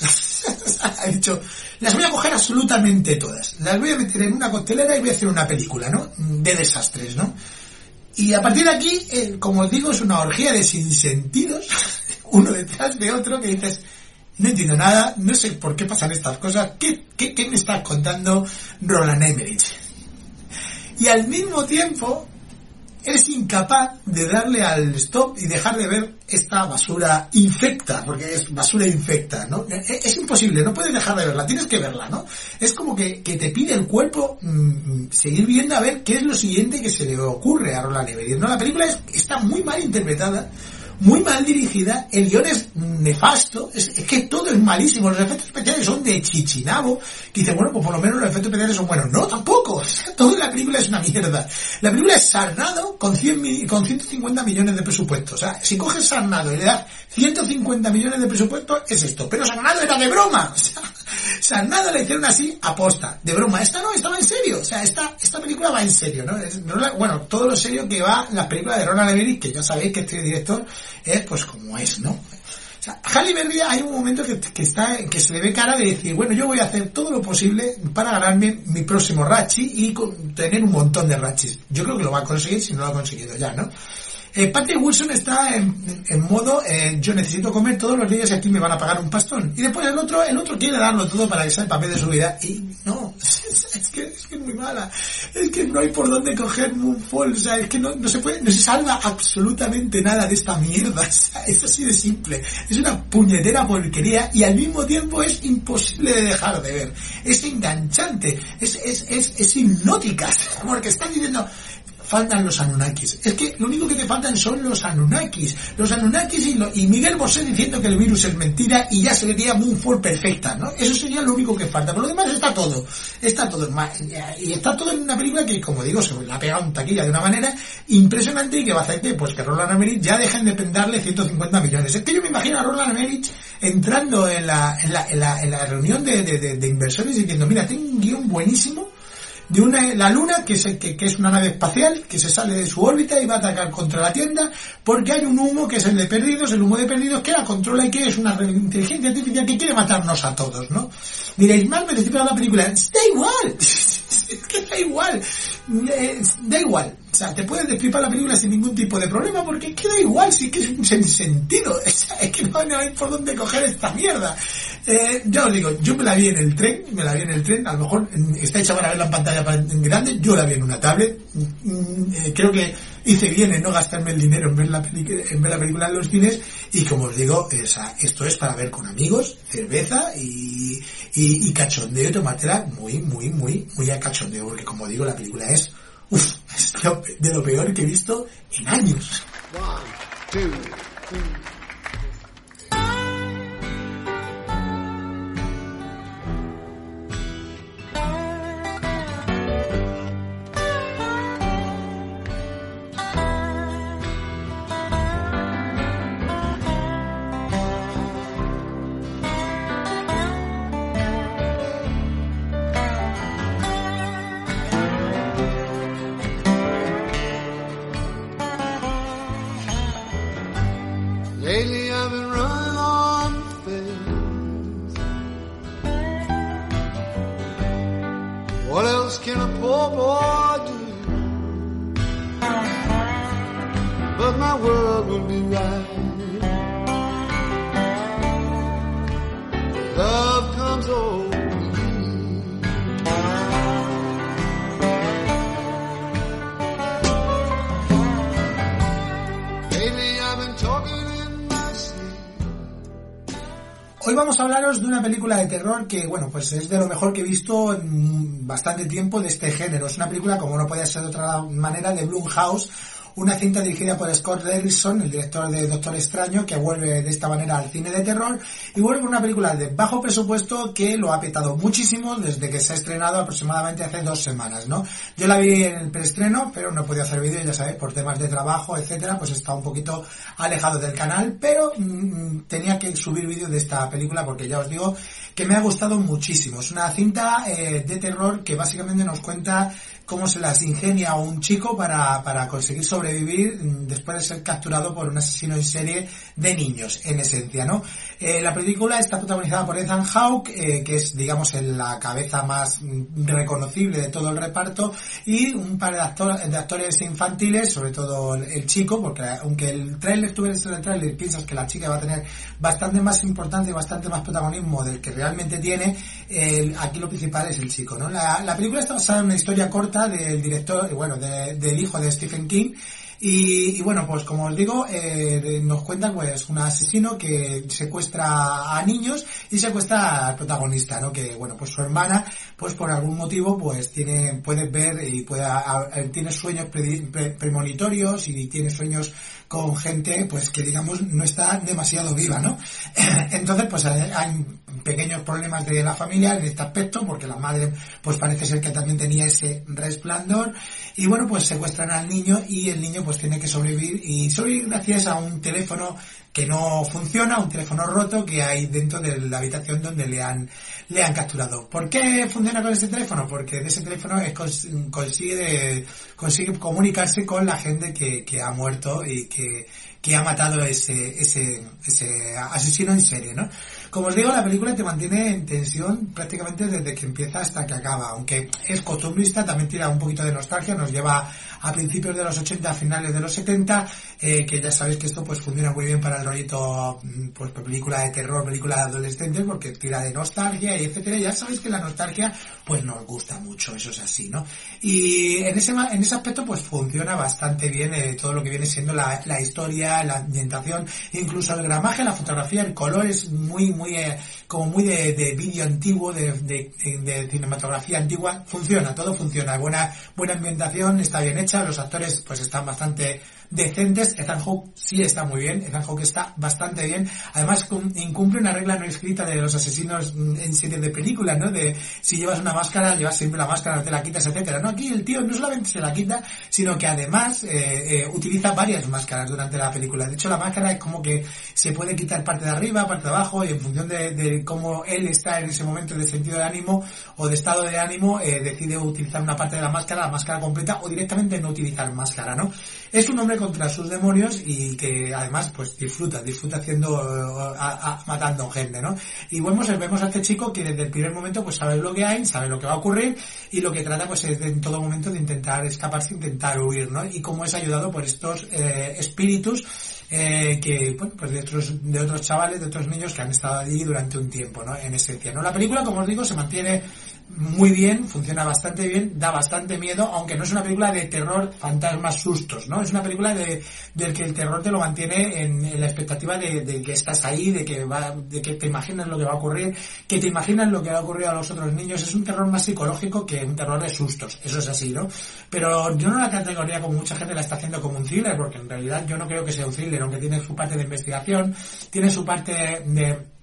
ha dicho, las voy a coger absolutamente todas. Las voy a meter en una costelera y voy a hacer una película, ¿no? De desastres, ¿no? Y a partir de aquí, como os digo, es una orgía de sinsentidos, uno detrás de otro, que dices, no entiendo nada, no sé por qué pasan estas cosas, ¿qué, qué, me está contando Roland Emmerich? Y al mismo tiempo, es incapaz de darle al stop y dejar de ver esta basura infecta, porque es basura infecta, ¿no? E, e, es, imposible, no puedes dejar de verla, tienes que verla, ¿no? Es como que, que te pide el cuerpo mm, seguir viendo a ver qué es lo siguiente que se le ocurre a Roland Everett, ¿no? La película está muy mal interpretada, muy mal dirigida, el guion es nefasto, es, que todo es malísimo, los efectos especiales son de chichinabo, que dice, bueno, pues por lo menos los efectos especiales son buenos. No, tampoco, toda la película es una mierda. La película es Sarnado con, 100, con 150 millones de presupuesto. O sea, si coges Sarnado y le das 150 millones de presupuesto, es esto. Pero Sarnado era de broma. O sea, Sarnado le hicieron así, aposta, de broma. Esta no, esta va en serio. O sea, esta, esta película va en serio, ¿no? bueno, todo lo serio que va la película de Ronald Everett, que ya sabéis que este director es pues como es, ¿no? O sea, Halle Berry hay un momento que, que, está, que se le ve cara de decir, bueno, yo voy a hacer todo lo posible para ganarme mi próximo Rachi y tener un montón de Rachis. Yo creo que lo va a conseguir si no lo ha conseguido ya, ¿no? Eh, Patrick Wilson está en, modo, eh, yo necesito comer todos los días y aquí me van a pagar un pastón. Y después el otro, el otro quiere darlo todo para que sea el papel de su vida. Y no, es, que, es que es muy mala. Es que no hay por dónde coger Moonfall. O sea, es que no, no se puede, no se salva absolutamente nada de esta mierda. Es así de simple. Es una puñetera porquería y al mismo tiempo es imposible de dejar de ver. Es enganchante. Es, es, es, es hipnótica. Porque están diciendo, faltan los Anunnakis. Es que lo único que te faltan son los Anunnakis. Los Anunnakis y, Miguel Bosé diciendo que el virus es mentira y ya se sería Moonfall perfecta, ¿no? Eso sería lo único que falta. Por lo demás está todo. Está todo. Y está todo en una película que, como digo, se la ha pegado un taquilla de una manera impresionante y que va a hacer que, pues, que Roland Emmerich ya dejen de pendarle 150 millones. Es que yo me imagino a Roland Emmerich entrando en la, en la, en la, en la reunión de, de, de inversores diciendo, mira, tengo un guion buenísimo de una, la Luna, que es, que, que, es una nave espacial, que se sale de su órbita y va a atacar contra la tienda, porque hay un humo que es el de perdidos, el humo de perdidos que la controla y que es una inteligencia artificial que quiere matarnos a todos, ¿no? Diréis, mal me la película, da igual, es que da igual, eh, da igual, o sea, te puedes destripar la película sin ningún tipo de problema porque queda igual, sí que es un sentido, es, que no, hay por dónde coger esta mierda. Eh, ya os digo, yo me la vi en el tren, me la vi en el tren, a lo mejor está hecha para verla en pantalla grande, yo la vi en una tablet, mm, eh, creo que hice bien en no gastarme el dinero en ver la, en ver la película en los cines y como os digo, esa, esto es para ver con amigos, cerveza y, y, y cachondeo, tomatela muy, muy, muy, muy a cachondeo, porque como digo, la película es, uff, es de lo peor que he visto en años. De una película de terror que, bueno, pues es de lo mejor que he visto en bastante tiempo de este género. Es una película, como no podía ser de otra manera, de Blumhouse, una cinta dirigida por Scott Derrickson, el director de Doctor Extraño, que vuelve de esta manera al cine de terror y vuelve una película de bajo presupuesto que lo ha petado muchísimo desde que se ha estrenado aproximadamente hace dos semanas, ¿no? Yo la vi en el preestreno, pero no podía hacer vídeo, ya sabéis, por temas de trabajo, etcétera, pues está un poquito alejado del canal, pero mm, tenía que subir vídeo de esta película porque ya os digo que me ha gustado muchísimo. Es una cinta eh, de terror que básicamente nos cuenta cómo se las ingenia un chico para, para conseguir sobrevivir mm, después de ser capturado por un asesino en serie de niños, en esencia, ¿no? Eh, la película está protagonizada por Ethan Hawke, eh, que es, digamos, la cabeza más mm, reconocible de todo el reparto, y un par de, actor- de actores infantiles, sobre todo el, chico, porque aunque el tráiler, tú ves el tráiler, piensas que la chica va a tener bastante más importancia y bastante más protagonismo del que realmente tiene, aquí lo principal es el chico, ¿no? La película está basada en una historia corta del director, bueno, de- del hijo de Stephen King, y, bueno, pues como os digo, eh, nos cuenta pues un asesino que secuestra a niños y secuestra al protagonista, ¿no? Que bueno, pues su hermana, pues por algún motivo, pues tiene, puede ver y puede, tiene sueños premonitorios y tiene sueños con gente, pues que digamos no está demasiado viva, ¿no? Entonces, pues hay, hay pequeños problemas de la familia en este aspecto, porque la madre, pues parece ser que también tenía ese resplandor, y bueno, pues secuestran al niño y el niño pues tiene que sobrevivir, y sobrevivir gracias a un teléfono que no funciona, un teléfono roto que hay dentro de la habitación donde le han, le han capturado. ¿Por qué funciona con ese teléfono? Porque de ese teléfono es cons- consigue, consigue comunicarse con la gente que, ha muerto y que, que ha matado ese, ese, ese asesino en serie, ¿no? Como os digo, la película te mantiene en tensión prácticamente desde que empieza hasta que acaba, aunque es costumbrista, también tira un poquito de nostalgia, nos lleva a principios de los 80, a finales de los 70, eh, que ya sabéis que esto pues funciona muy bien para el rollito, mm, pues película de terror, película de adolescentes, porque tira de nostalgia y etcétera, ya sabéis que la nostalgia pues nos gusta mucho, eso es así, ¿no? Y en ese, en ese aspecto pues funciona bastante bien eh, todo lo que viene siendo la, la historia, la ambientación, incluso el gramaje, la fotografía, el color es muy, muy, eh, como muy de, de vídeo antiguo, de, de, de cinematografía antigua, funciona, todo funciona, buena, buena ambientación, está bien hecha, los actores pues están bastante decentes, Ethan Hawke sí está muy bien, Ethan Hawke está bastante bien, además cum- incumple una regla no escrita de los asesinos mm, en serie de películas, ¿no? De si llevas una máscara, llevas siempre la máscara, te la quitas, etcétera, ¿no? Aquí el tío no solamente se la quita, sino que además eh, eh, utiliza varias máscaras durante la película. De hecho, la máscara es como que se puede quitar parte de arriba, parte de abajo, y en función de, de cómo él está en ese momento de sentido de ánimo o de estado de ánimo, eh, decide utilizar una parte de la máscara, la máscara completa, o directamente no utilizar máscara, ¿no? Es un hombre contra sus demonios y que además pues disfruta, disfruta haciendo, eh, a- matando gente, ¿no? Y vemos, vemos a este chico que desde el primer momento pues sabe lo que hay, sabe lo que va a ocurrir y lo que trata pues es en todo momento de intentar escaparse, intentar huir, ¿no? Y cómo es ayudado por estos eh, espíritus eh, que, bueno, pues de otros, de otros chavales, de otros niños que han estado allí durante un tiempo, ¿no? En esencia, ¿no? La película, como os digo, se mantiene muy bien, funciona bastante bien, da bastante miedo, aunque no es una película de terror, fantasmas, sustos, ¿no? Es una película de, del que el terror te lo mantiene en, la expectativa de, de que estás ahí, de que va, de que te imaginas lo que va a ocurrir, que te imaginas lo que va a ocurrir a los otros niños. Es un terror más psicológico que un terror de sustos, eso es así, ¿no? Pero yo no la categoría como mucha gente la está haciendo como un thriller, porque en realidad yo no creo que sea un thriller, aunque tiene su parte de investigación, tiene su parte de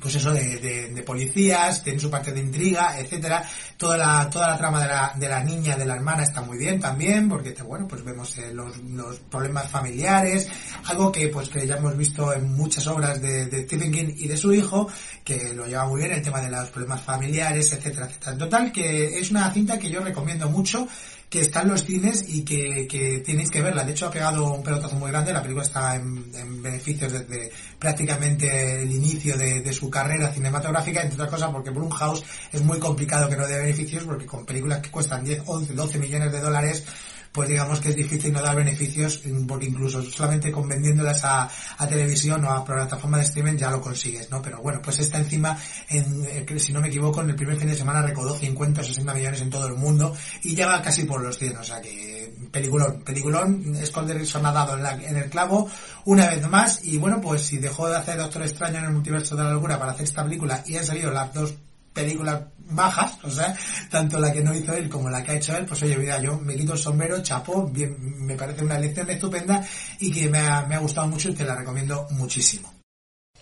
pues eso de, de, de policías, tiene su parte de intriga, etcétera. Toda la, toda la trama de la, de la niña, de la hermana está muy bien también, porque bueno, pues vemos eh, los, los problemas familiares, algo que pues que ya hemos visto en muchas obras de, de Stephen King y de su hijo, que lo lleva muy bien el tema de los problemas familiares, etcétera, etcétera. En total, que es una cinta que yo recomiendo mucho, que está en los cines y que, que tenéis que verla. De hecho, ha pegado un pelotazo muy grande. La película está en, en beneficios desde prácticamente el inicio de, de, su carrera cinematográfica, entre otras cosas porque Blumhouse es muy complicado que no dé beneficios porque con películas que cuestan 10, 11, 12 millones de dólares pues digamos que es difícil no dar beneficios, mm, porque incluso solamente con vendiéndolas a, televisión o a plataforma de streaming ya lo consigues, ¿no? Pero bueno, pues está encima, en, eh, si no me equivoco, en el primer fin de semana recaudó 50 o 60 millones en todo el mundo y llega casi por los 100, o sea que peliculón, peliculón, son ha dado en, la- en el clavo una vez más y bueno, pues si dejó de hacer Doctor Extraño en el multiverso de la locura para hacer esta película y han salido las dos películas bajas, o sea, tanto la que no hizo él como la que ha hecho él, pues oye, mira, yo me quito el sombrero, chapo, bien, me parece una elección estupenda y que me ha, me ha gustado mucho y te la recomiendo muchísimo.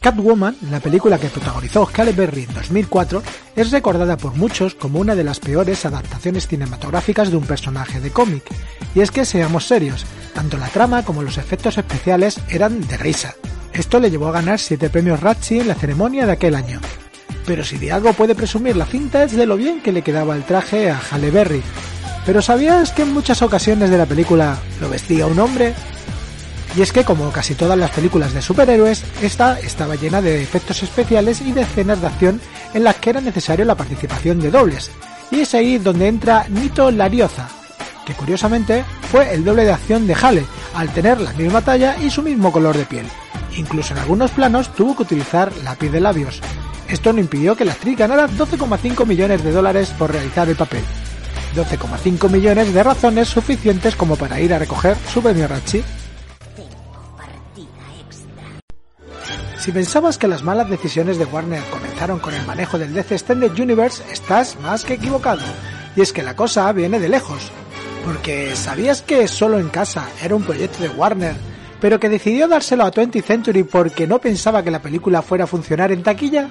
Catwoman, la película que protagonizó Halle Berry en 2004, es recordada por muchos como una de las peores adaptaciones cinematográficas de un personaje de cómic. Y es que seamos serios, tanto la trama como los efectos especiales eran de risa. Esto le llevó a ganar 7 premios Razzie en la ceremonia de aquel año. Pero si de puede presumir la cinta es de lo bien que le quedaba el traje a Halle Berry. Pero ¿sabías que en muchas ocasiones de la película lo vestía un hombre? Y es que, como casi todas las películas de superhéroes, esta estaba llena de efectos especiales y de escenas de acción en las que era necesario la participación de dobles. Y es ahí donde entra Nito Larioza, que curiosamente fue el doble de acción de Hale, al tener la misma talla y su mismo color de piel. Incluso en algunos planos tuvo que utilizar lápiz de labios. Esto no impidió que la actriz ganara 12,5 millones de dólares por realizar el papel. 12,5 millones de razones suficientes como para ir a recoger su premio Razzie. Si pensabas que las malas decisiones de Warner comenzaron con el manejo del DC Extended Universe, estás más que equivocado. Y es que la cosa viene de lejos. Porque ¿sabías que Solo en Casa era un proyecto de Warner, pero que decidió dárselo a 20th Century porque no pensaba que la película fuera a funcionar en taquilla?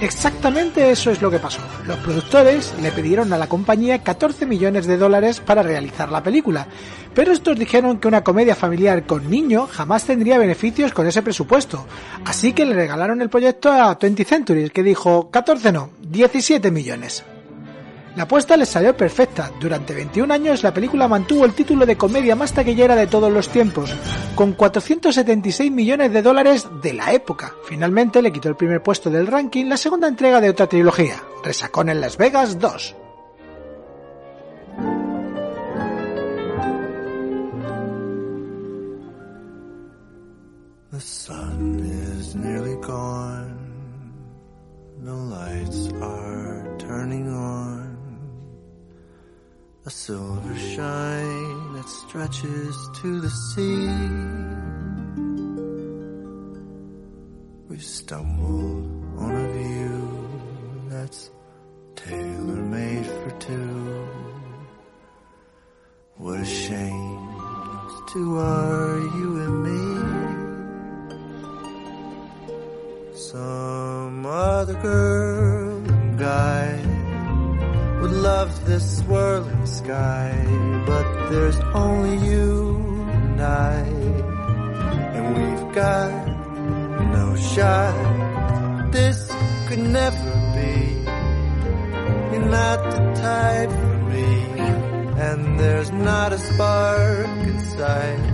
Exactamente eso es lo que pasó. Los productores le pidieron a la compañía 14 millones de dólares para realizar la película, pero estos dijeron que una comedia familiar con niño jamás tendría beneficios con ese presupuesto, así que le regalaron el proyecto a 20th Century, que dijo 14 no, 17 millones. La apuesta les salió perfecta. Durante 21 años la película mantuvo el título de comedia más taquillera de todos los tiempos, con 476 millones de dólares de la época. Finalmente le quitó el primer puesto del ranking la segunda entrega de otra trilogía, Resacón en Las Vegas 2. The sun A silver shine that stretches to the sea. We've stumbled on a view that's tailor made for two. What a shame those two are you and me. Some other girl and guy would love this swirling sky, but there's only you and I, and we've got no shot. This could never be. You're not the type for me, and there's not a spark inside.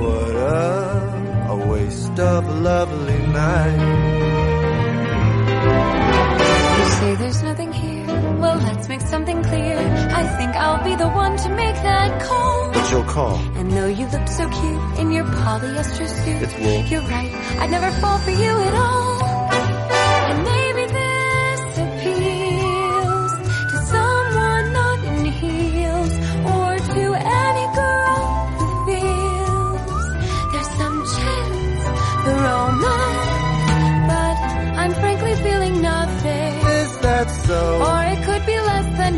What a, a waste of a lovely night. You say there's nothing. Well, let's make something clear. I think I'll be the one to make that call. What's your call? And though you look so cute in your polyester suit, It's wool. you're right. I'd never fall for you at all. And maybe this appeals to someone not in heels or to any girl who feels there's some chance the romance. But I'm frankly feeling nothing. Is that so? Or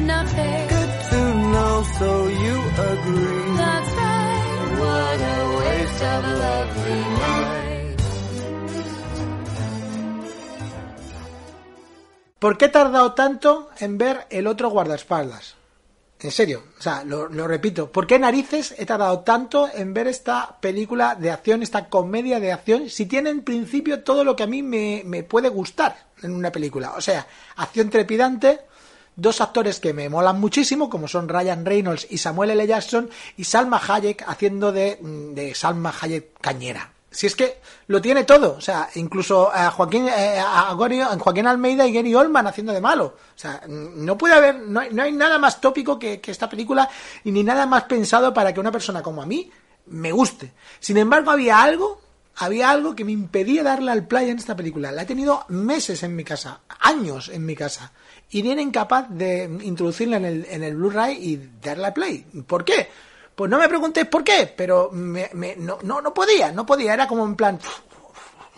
nothing. Good to know, so you agree. That's right. What a waste of a lovely night. ¿Por qué he tardado tanto en ver el otro guardaespaldas? En serio, o sea, lo, lo repito, ¿por qué narices he tardado tanto en ver esta película de acción, esta comedia de acción, si tiene en principio todo lo que a mí me, me puede gustar en una película? O sea, acción trepidante, dos actores que me molan muchísimo, como son Ryan Reynolds y Samuel L. Jackson, y Salma Hayek haciendo de, de Salma Hayek cañera. Si es que lo tiene todo, o sea, incluso a Joaquín, eh, a Joaquín Almeida y Gary Oldman haciendo de malo. O sea, no puede haber, no hay, no hay nada más tópico que, que esta película y ni nada más pensado para que una persona como a mí me guste. Sin embargo, había algo, había algo que me impedía darle al play en esta película. La he tenido meses en mi casa, años en mi casa. Y era incapaz de introducirla en el, en el Blu-ray y darle al play. ¿Por qué? Pues no me preguntéis por qué, pero me- me- no, no, no podía, no podía. Era como en plan,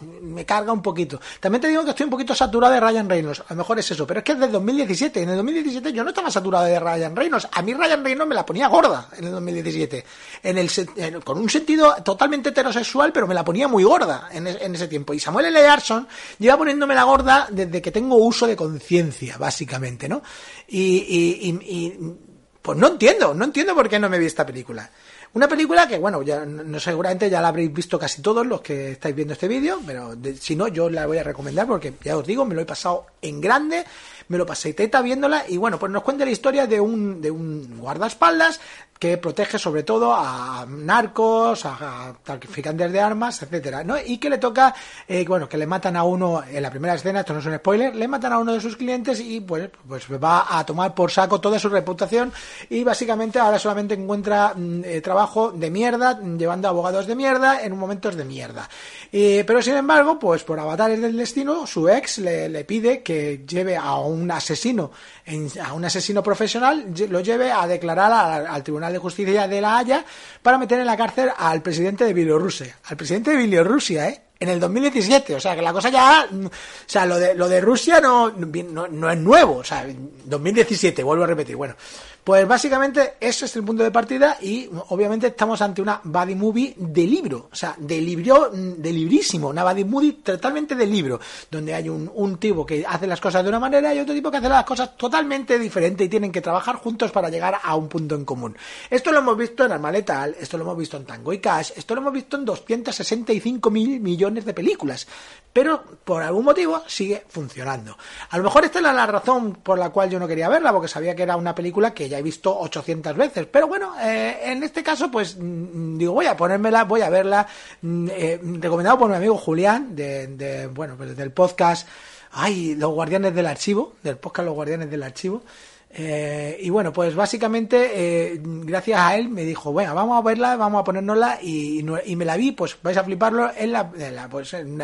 me carga un poquito. También te digo que estoy un poquito saturado de Ryan Reynolds. A lo mejor es eso, pero es que es del 2017. En el 2017 yo no estaba saturado de Ryan Reynolds. A mí Ryan Reynolds me la ponía gorda en el 2017. En el, en- con un sentido totalmente heterosexual, pero me la ponía muy gorda en ese tiempo. Y Samuel L. Jackson lleva poniéndome la gorda desde que tengo uso de conciencia, básicamente, ¿no? Y, y- y- y, pues no entiendo, no entiendo por qué no me vi esta película. Una película que, bueno, ya no seguramente ya la habréis visto casi todos los que estáis viendo este vídeo, pero de- si no, yo la voy a recomendar porque ya os digo, me lo he pasado en grande, me lo pasé teta viéndola y bueno, pues nos cuenta la historia de un, de un guardaespaldas que protege sobre todo a narcos, a, traficantes de armas, etcétera, ¿no? Y que le toca, eh, bueno, que le matan a uno en la primera escena, esto no es un spoiler, le matan a uno de sus clientes y pues, pues va a tomar por saco toda su reputación y básicamente ahora solamente encuentra mm, eh, trabajo de mierda, llevando abogados de mierda en momentos de mierda. Eh, pero sin embargo, pues por avatares del destino, su ex le, le pide que lleve a un asesino, en- a un asesino profesional, lo lleve a declarar al, al Tribunal de Justicia de La Haya para meter en la cárcel al presidente de Bielorrusia. Al presidente de Bielorrusia, ¿eh? En el 2017, o sea que la cosa ya, mm, o sea, lo de, lo de Rusia no, no, no es nuevo, o sea, 2017, vuelvo a repetir, bueno, pues básicamente ese es el punto de partida y obviamente estamos ante una buddy movie de libro, o sea, de libro, de librísimo, una buddy movie totalmente de libro, donde hay un, tipo que hace las cosas de una manera y otro tipo que hace las cosas totalmente diferente y tienen que trabajar juntos para llegar a un punto en común. Esto lo hemos visto en Arma Letal, esto lo hemos visto en Tango y Cash, esto lo hemos visto en 265 mil millones de películas, pero por algún motivo sigue funcionando. A lo mejor esta es la, la razón por la cual yo no quería verla, porque sabía que era una película que ya he visto 800 veces, pero bueno, eh, en este caso pues mm, digo, voy a ponérmela, voy a verla, mm, eh, recomendado por mi amigo Julián, de, de, bueno, pues del podcast, ay, Los Guardianes del Archivo, del podcast Los Guardianes del Archivo, eh, y bueno, pues básicamente, eh, gracias a él me dijo, bueno, vamos a verla, vamos a ponérnosla y, me la vi, pues vais a fliparlo en la, en pues un,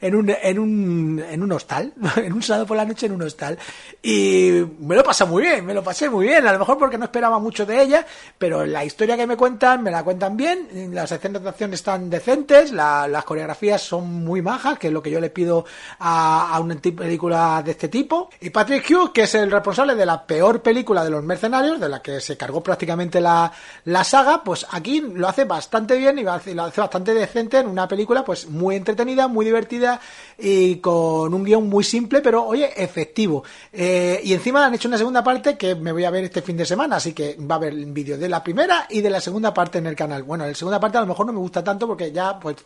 en un, en un hostal, en un sábado por la noche en un hostal. Y me lo pasé muy bien, me lo pasé muy bien, a lo mejor porque no esperaba mucho de ella, pero la historia que me cuentan, me la cuentan bien, las escenas de acción están decentes, la- las coreografías son muy majas, que es lo que yo le pido a, una película de este tipo. Y Patrick Hughes, que es el responsable de la peor película de los mercenarios, de la que se cargó prácticamente la, la saga, pues aquí lo hace bastante bien y lo hace bastante decente en una película pues muy entretenida, muy divertida y con un guion muy simple, pero oye, efectivo. Eh, y encima han hecho una segunda parte que me voy a ver este fin de semana, así que va a haber vídeos de la primera y de la segunda parte en el canal. Bueno, la segunda parte a lo mejor no me gusta tanto porque ya pues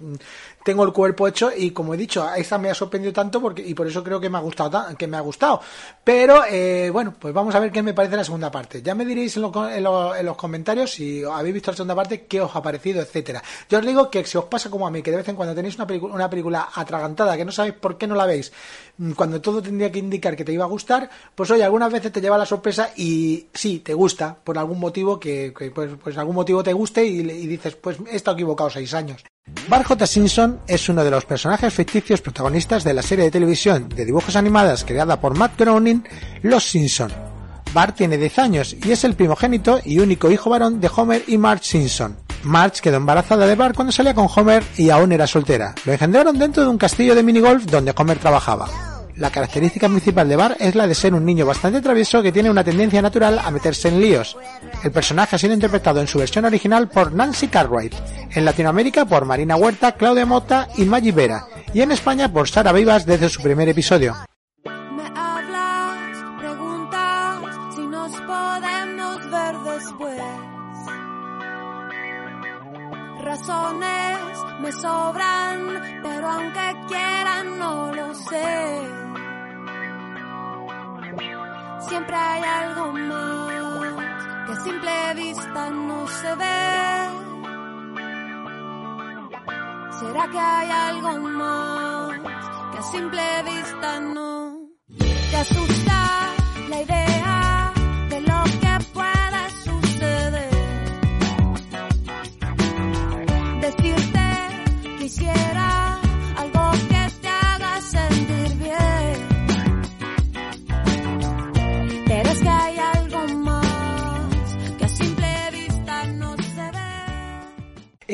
tengo el cuerpo hecho y como he dicho, esta me ha sorprendido tanto porque y por eso creo que me ha gustado ta- que me ha gustado. Pero eh, bueno, pues vamos a ver qué me parece la segunda parte. Ya me diréis en, lo- en lo- en los comentarios si habéis visto la segunda parte, qué os ha parecido, etcétera. Yo os digo que si os pasa como a mí, que de vez en cuando tenéis una, una película atragantada que no sabéis por qué no la veis, mm, cuando todo tendría que indicar que te iba a gustar, pues oye, algunas veces te lleva la sorpresa y sí, te gusta, por algún motivo que, pues, pues algún motivo te guste y, dices, pues he estado equivocado seis años. Bart J. Simpson es uno de los personajes ficticios protagonistas de la serie de televisión de dibujos animadas creada por Matt Groening, Los Simpson. Bart tiene 10 años y es el primogénito y único hijo varón de Homer y Marge Simpson. Marge quedó embarazada de Bart cuando salía con Homer y aún era soltera. Lo engendraron dentro de un castillo de minigolf donde Homer trabajaba. La característica principal de Bart es la de ser un niño bastante travieso que tiene una tendencia natural a meterse en líos. El personaje ha sido interpretado en su versión original por Nancy Cartwright, en Latinoamérica por Marina Huerta, Claudia Mota y Maggie Vera, y en España por Sara Vivas desde su primer episodio. Razones me sobran, pero aunque quieran no lo sé. Siempre hay algo más que a simple vista no se ve. ¿Será que hay algo más que a simple vista no? Te asusta la idea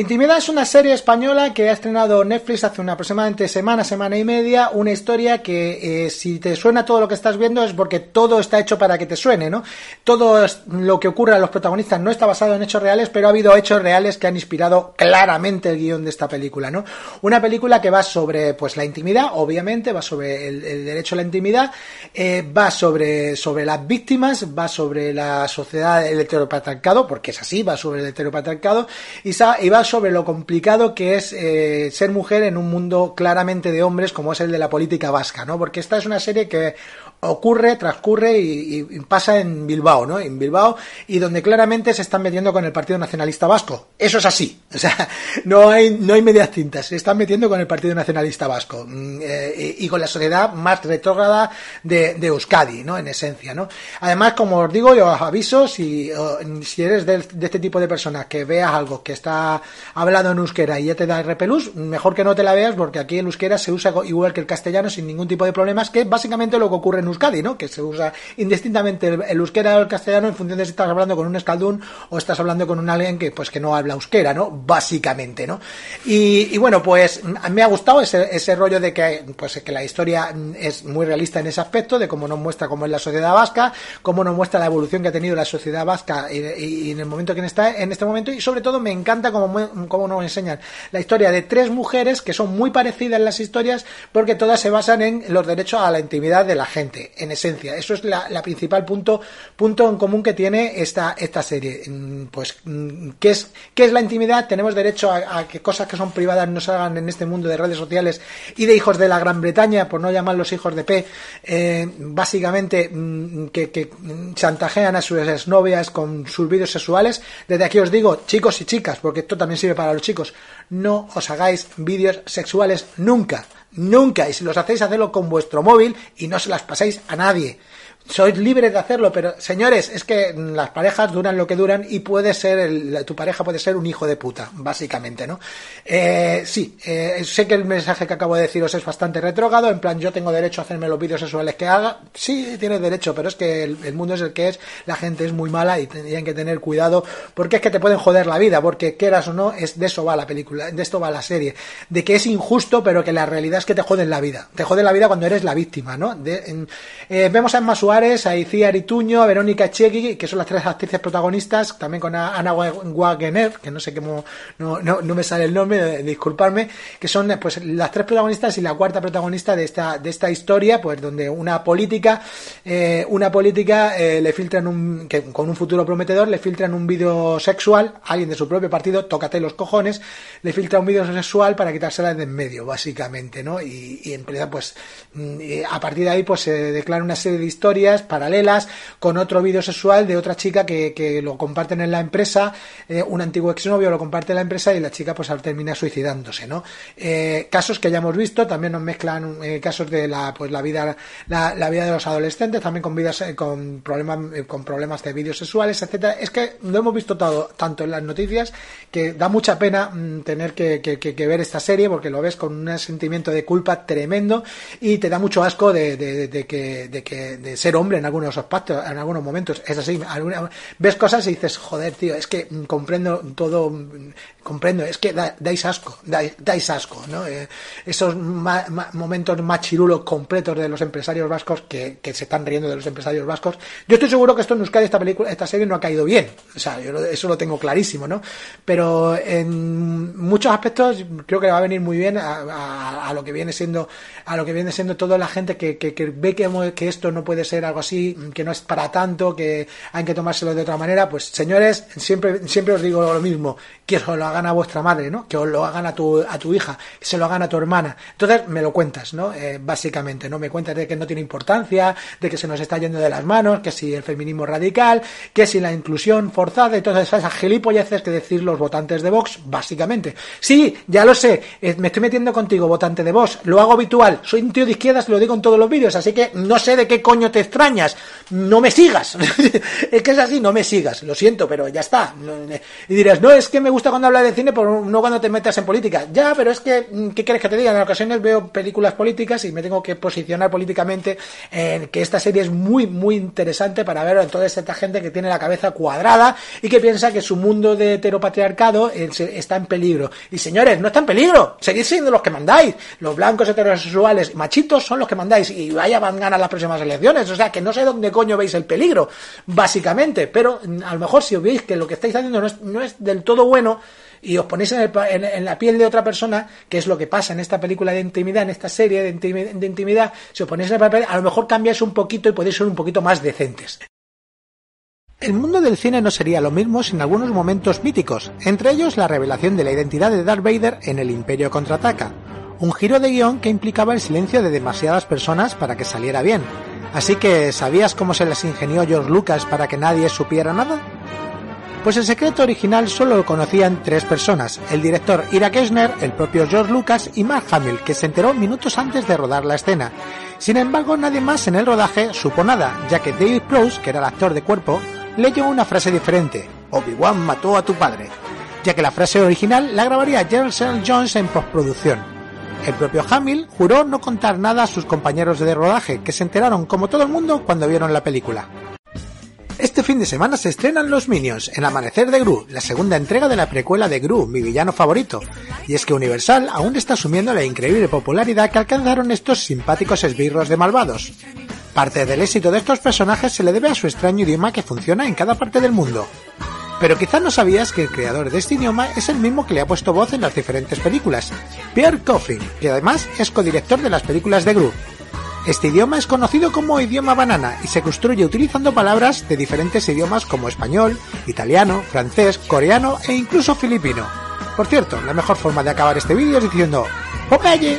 Intimidad es una serie española que ha estrenado Netflix hace una aproximadamente semana, semana y media, una historia que eh, si te suena todo lo que estás viendo es porque todo está hecho para que te suene, ¿no? Todo lo que ocurre a los protagonistas no está basado en hechos reales, pero ha habido hechos reales que han inspirado claramente el guion de esta película, ¿no? Una película que va sobre, pues, la intimidad, obviamente, va sobre el, derecho a la intimidad, eh, va sobre, sobre las víctimas, va sobre la sociedad, el heteropatriarcado, porque es así, va sobre el heteropatriarcado, y, y va sobre lo complicado que es eh, ser mujer en un mundo claramente de hombres como es el de la política vasca, ¿no? Porque esta es una serie que ocurre, transcurre y, pasa en Bilbao, ¿no? En Bilbao y donde claramente se están metiendo con el Partido Nacionalista Vasco. Eso es así. O sea, no hay, no hay medias tintas. Se están metiendo con el Partido Nacionalista Vasco mm, eh, y, con la sociedad más retrógrada de, de Euskadi, ¿no? En esencia, ¿no? Además, como os digo, yo os aviso, si, si eres del- de, este tipo de personas que veas algo que está hablado en euskera y ya te da repelús, mejor que no te la veas porque aquí el euskera se usa igual que el castellano sin ningún tipo de problemas, que básicamente lo que ocurre en Euskadi, ¿no? Que se usa indistintamente el, el euskera o el castellano en función de si estás hablando con un escaldún o estás hablando con un alguien que pues que no habla euskera, ¿no? Básicamente, ¿no? Y, y bueno, pues me ha gustado ese, ese rollo de que pues que la historia es muy realista en ese aspecto, de cómo nos muestra cómo es la sociedad vasca, cómo nos muestra la evolución que ha tenido la sociedad vasca y, en el momento que está en este momento y sobre todo me encanta cómo, cómo nos enseñan la historia de tres mujeres que son muy parecidas las historias porque todas se basan en los derechos a la intimidad de la gente, en esencia. Eso es la, principal punto, punto en común que tiene esta, esta serie. Mm, Pues, mm, ¿qué es, ¿qué es la intimidad? Tenemos derecho a, que cosas que son privadas no se hagan en este mundo de redes sociales y de hijos de la Gran Bretaña, por no llamarlos hijos de P, eh, básicamente mm, que, chantajean a sus exnovias con sus vídeos sexuales. Desde aquí os digo, chicos y chicas, porque esto también sirve para los chicos, no os hagáis vídeos sexuales nunca, nunca. Y si los hacéis, hacedlo con vuestro móvil y no se las paséis a nadie. Sois libres de hacerlo, pero señores, es que las parejas duran lo que duran y puede ser, tu pareja puede ser un hijo de puta, básicamente, ¿no? Eh, sí, eh, sé que el mensaje que acabo de deciros es bastante retrógrado, en plan, yo tengo derecho a hacerme los vídeos sexuales que haga. Sí, tienes derecho, pero es que el, mundo es el que es, la gente es muy mala y tendrían que tener cuidado, porque es que te pueden joder la vida, porque quieras o no, es de eso va la película, de esto va la serie, de que es injusto, pero que la realidad es que te joden la vida. Te joden la vida cuando eres la víctima, ¿no? De- eh, vemos a Emma a Icía Arituño, a Verónica Echegui, que son las tres actrices protagonistas, también con Ana Wagener, que no sé cómo, no, me sale el nombre, eh, disculparme, que son eh, pues las tres protagonistas y la cuarta protagonista de esta, de esta historia, pues donde una política, eh, una política le filtran un, con un futuro prometedor, le filtran un vídeo sexual, alguien de su propio partido, tócate los cojones, le filtra un vídeo sexual para quitársela de en medio, básicamente, ¿no? Y, y empieza pues, mm, a partir de ahí pues se declara una serie de historias paralelas con otro vídeo sexual de otra chica que, lo comparten en la empresa, eh, un antiguo exnovio lo comparte en la empresa y la chica pues termina suicidándose, ¿no? Eh, casos que ya hemos visto, también nos mezclan eh, casos de la pues la vida la, vida de los adolescentes, también con vidas con problemas con problemas de vídeos sexuales, etcétera. Es que lo hemos visto todo, tanto en las noticias que da mucha pena mm, tener que ver esta serie porque lo ves con un sentimiento de culpa tremendo y te da mucho asco de, de- de que, de que de ser hombre en algunos aspectos, en algunos momentos. Es así, ves cosas y dices, joder, tío, es que comprendo todo, comprendo, es que da- dais asco, dais, dais asco, ¿no? Eh, esos ma- ma- momentos machirulos completos de los empresarios vascos que, se están riendo de los empresarios vascos. Yo estoy seguro que esto en Euskadi, esta película, esta serie no ha caído bien. O sea, yo eso lo tengo clarísimo, ¿no? Pero en muchos aspectos creo que va a venir muy bien a, a- a lo que viene siendo, a lo que viene siendo toda la gente que ve que, que esto no puede ser algo así, que no es para tanto, que hay que tomárselo de otra manera, pues señores, siempre, siempre os digo lo mismo, que os lo hagan a vuestra madre, ¿no? Que os lo hagan a tu, a tu hija, que se lo hagan a tu hermana. Entonces me lo cuentas, ¿no? Eh, básicamente, ¿no? Me cuentas de que no tiene importancia, de que se nos está yendo de las manos, que si el feminismo radical, que si la inclusión forzada y todas esas gilipolleces que decir los votantes de Vox, básicamente. Sí, ya lo sé, eh, me estoy metiendo contigo, votante de Vox, lo hago habitual, soy un tío de izquierdas, lo digo en todos los vídeos, así que no sé de qué coño te extrañas, no me sigas. es que es así, no me sigas, lo siento, pero ya está. Y dirás, no, es que me gusta cuando hablas de cine, pero no cuando te metas en política. Ya, pero es que, mm, ¿qué quieres que te diga? En ocasiones veo películas políticas y me tengo que posicionar políticamente en que esta serie es muy, muy interesante para ver a toda esta gente que tiene la cabeza cuadrada y que piensa que su mundo de heteropatriarcado eh, está en peligro. Y señores, no está en peligro, seguid siendo los que mandáis. Los blancos heterosexuales machitos son los que mandáis y vaya van ganar las próximas elecciones. O sea, que no sé dónde veis el peligro, básicamente. Pero a lo mejor si veis que lo que estáis haciendo no es, no es del todo bueno, y os ponéis en, el en- la piel de otra persona, que es lo que pasa en esta película de intimidad, en esta serie de, intimi- de intimidad, si os ponéis en el papel, a lo mejor cambiáis un poquito y podéis ser un poquito más decentes. El mundo del cine no sería lo mismo sin algunos momentos míticos, entre ellos la revelación de la identidad de Darth Vader en El Imperio contraataca, un giro de guion que implicaba el silencio de demasiadas personas para que saliera bien. Así que, ¿sabías cómo se les ingenió George Lucas para que nadie supiera nada? Pues el secreto original solo lo conocían tres personas, el director Ira Keshner, el propio George Lucas y Mark Hamill, que se enteró minutos antes de rodar la escena. Sin embargo, nadie más en el rodaje supo nada, ya que David Prowse, que era el actor de cuerpo, leyó una frase diferente, Obi-Wan mató a tu padre, ya que la frase original la grabaría Gerald Jones en postproducción. El propio Hamill juró no contar nada a sus compañeros de rodaje, que se enteraron como todo el mundo cuando vieron la película. Este fin de semana se estrenan Los Minions, en Amanecer de Gru, la segunda entrega de la precuela de Gru, mi villano favorito. Y es que Universal aún está asumiendo la increíble popularidad que alcanzaron estos simpáticos esbirros de malvados. Parte del éxito de estos personajes se le debe a su extraño idioma que funciona en cada parte del mundo. Pero quizás no sabías que el creador de este idioma es el mismo que le ha puesto voz en las diferentes películas, Pierre Coffin, que además es codirector de las películas de Gru. Este idioma es conocido como idioma banana y se construye utilizando palabras de diferentes idiomas como español, italiano, francés, coreano e incluso filipino. Por cierto, la mejor forma de acabar este vídeo es diciendo ¡Popeye!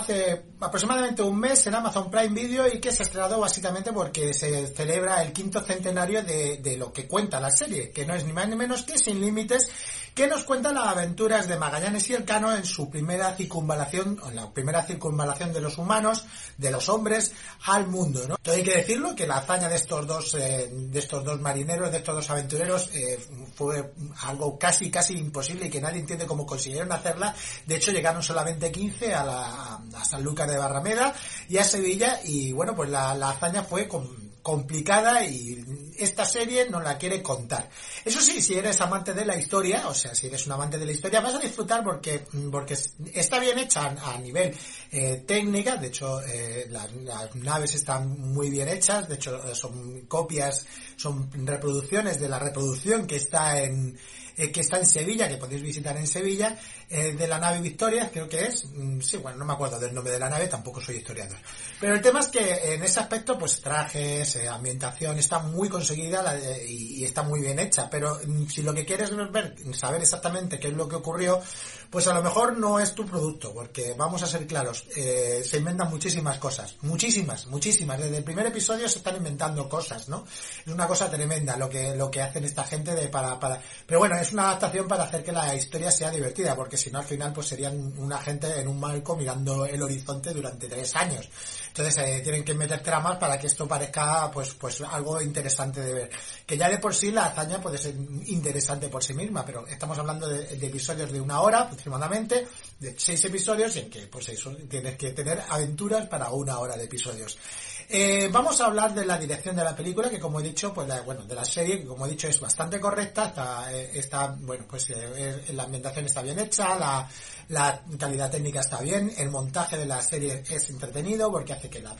Hace aproximadamente un mes en Amazon Prime Video y que se ha estrenado básicamente porque se celebra el quinto centenario de, de lo que cuenta la serie, que no es ni más ni menos que Sin Límites, que nos cuenta las aventuras de Magallanes y Elcano en su primera circunvalación, en la primera circunvalación de los humanos, de los hombres, al mundo, ¿no? Todo hay que decirlo, que la hazaña de estos dos, eh, de estos dos marineros, de estos dos aventureros, eh, fue algo casi, casi imposible y que nadie entiende cómo consiguieron hacerla. De hecho, llegaron solamente 15 a, la, a Sanlúcar de Barrameda y a Sevilla y bueno, pues la, la hazaña fue con, complicada y esta serie no la quiere contar. Eso sí, si eres amante de la historia, o sea, si eres un amante de la historia, vas a disfrutar porque, porque está bien hecha a, nivel eh, técnica, de hecho eh, las, naves están muy bien hechas, de hecho son copias, son reproducciones de la reproducción que está en eh, que está en Sevilla, que podéis visitar en Sevilla, eh, de la nave Victoria, creo que es, mm, sí, bueno, no me acuerdo del nombre de la nave, tampoco soy historiador. Pero el tema es que en ese aspecto, pues trajes, eh, ambientación, está muy conseguida la de- y, está muy bien hecha, pero mm, si lo que quieres es ver, saber exactamente qué es lo que ocurrió, pues a lo mejor no es tu producto, porque vamos a ser claros, eh, se inventan muchísimas cosas, muchísimas, muchísimas. Desde el primer episodio se están inventando cosas, ¿no? Es una cosa tremenda lo que lo que hacen esta gente de para para. Pero bueno, es una adaptación para hacer que la historia sea divertida, porque si no al final pues serían una gente en un marco mirando el horizonte durante tres años. Entonces eh, tienen que meter tramas para que esto parezca pues pues algo interesante de ver. Que ya de por sí la hazaña puede ser interesante por sí misma, pero estamos hablando de, de episodios de una hora aproximadamente, de seis episodios en que pues eso tienes que tener aventuras para una hora de episodios. Eh, vamos a hablar de la dirección de la película, que como he dicho, pues la, bueno, de la serie, que como he dicho es bastante correcta, está, eh, está bueno, pues eh, la ambientación está bien hecha, la, la calidad técnica está bien, el montaje de la serie es entretenido porque hace que, la,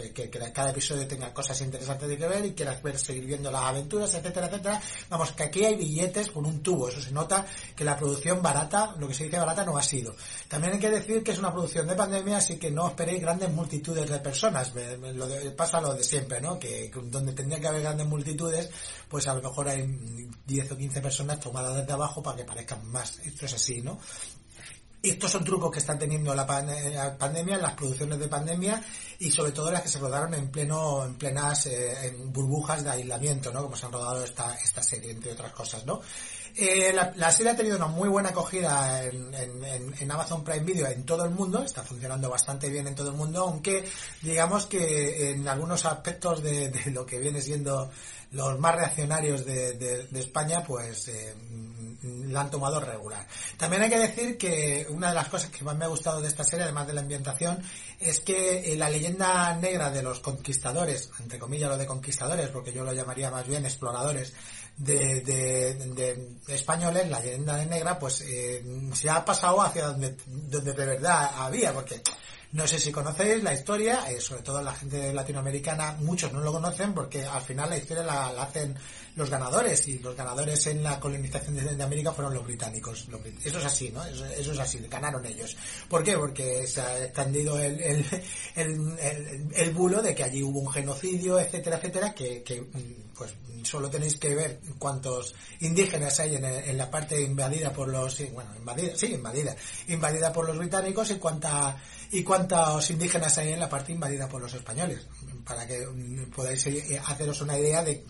cada episodio tenga cosas interesantes de que ver y quieras seguir viendo las aventuras, etcétera, etcétera. Vamos, que aquí hay billetes con un tubo, eso se nota que la producción barata, lo que se dice barata no ha sido. También hay que decir que es una producción de pandemia, así que no esperéis grandes multitudes de personas, lo de- pasa lo de siempre, ¿no? Que que donde tendría que haber grandes multitudes, pues a lo mejor hay 10 o 15 personas tomadas desde abajo para que parezcan más. Esto es así, ¿no? Estos son trucos que está teniendo la, pan- la pandemia, las producciones de pandemia y sobre todo las que se rodaron en pleno, en plenas eh, en burbujas de aislamiento, ¿no? Como se han rodado esta, esta serie, entre otras cosas, ¿no? Eh, la, serie ha tenido una muy buena acogida en- en Amazon Prime Video en todo el mundo, está funcionando bastante bien en todo el mundo, aunque digamos que en algunos aspectos de, de lo que viene siendo los más reaccionarios de, de- España, pues eh, la han tomado regular. También hay que decir que una de las cosas que más me ha gustado de esta serie, además de la ambientación, es que eh, la leyenda negra de los conquistadores, entre comillas lo de conquistadores, porque yo lo llamaría más bien exploradores, de, de- de españoles, la leyenda negra, pues eh, se ha pasado hacia donde, donde de verdad había, porque no sé si conocéis la historia, eh, sobre todo la gente latinoamericana, muchos no lo conocen porque al final la historia la, hacen los ganadores y los ganadores en la colonización de, de América fueron los británicos. Eso es así, ¿no? Eso, es así, ganaron ellos. ¿Por qué? Porque se ha extendido el, el, el, el- bulo de que allí hubo un genocidio, etcétera, etcétera, que, que mm, pues solo tenéis que ver cuántos indígenas hay en, en la parte invadida por los, bueno, invadida, sí, invadida, invadida por los británicos y cuánta, y cuántos indígenas hay en la parte invadida por los españoles, para que mm, podáis eh, haceros una idea de,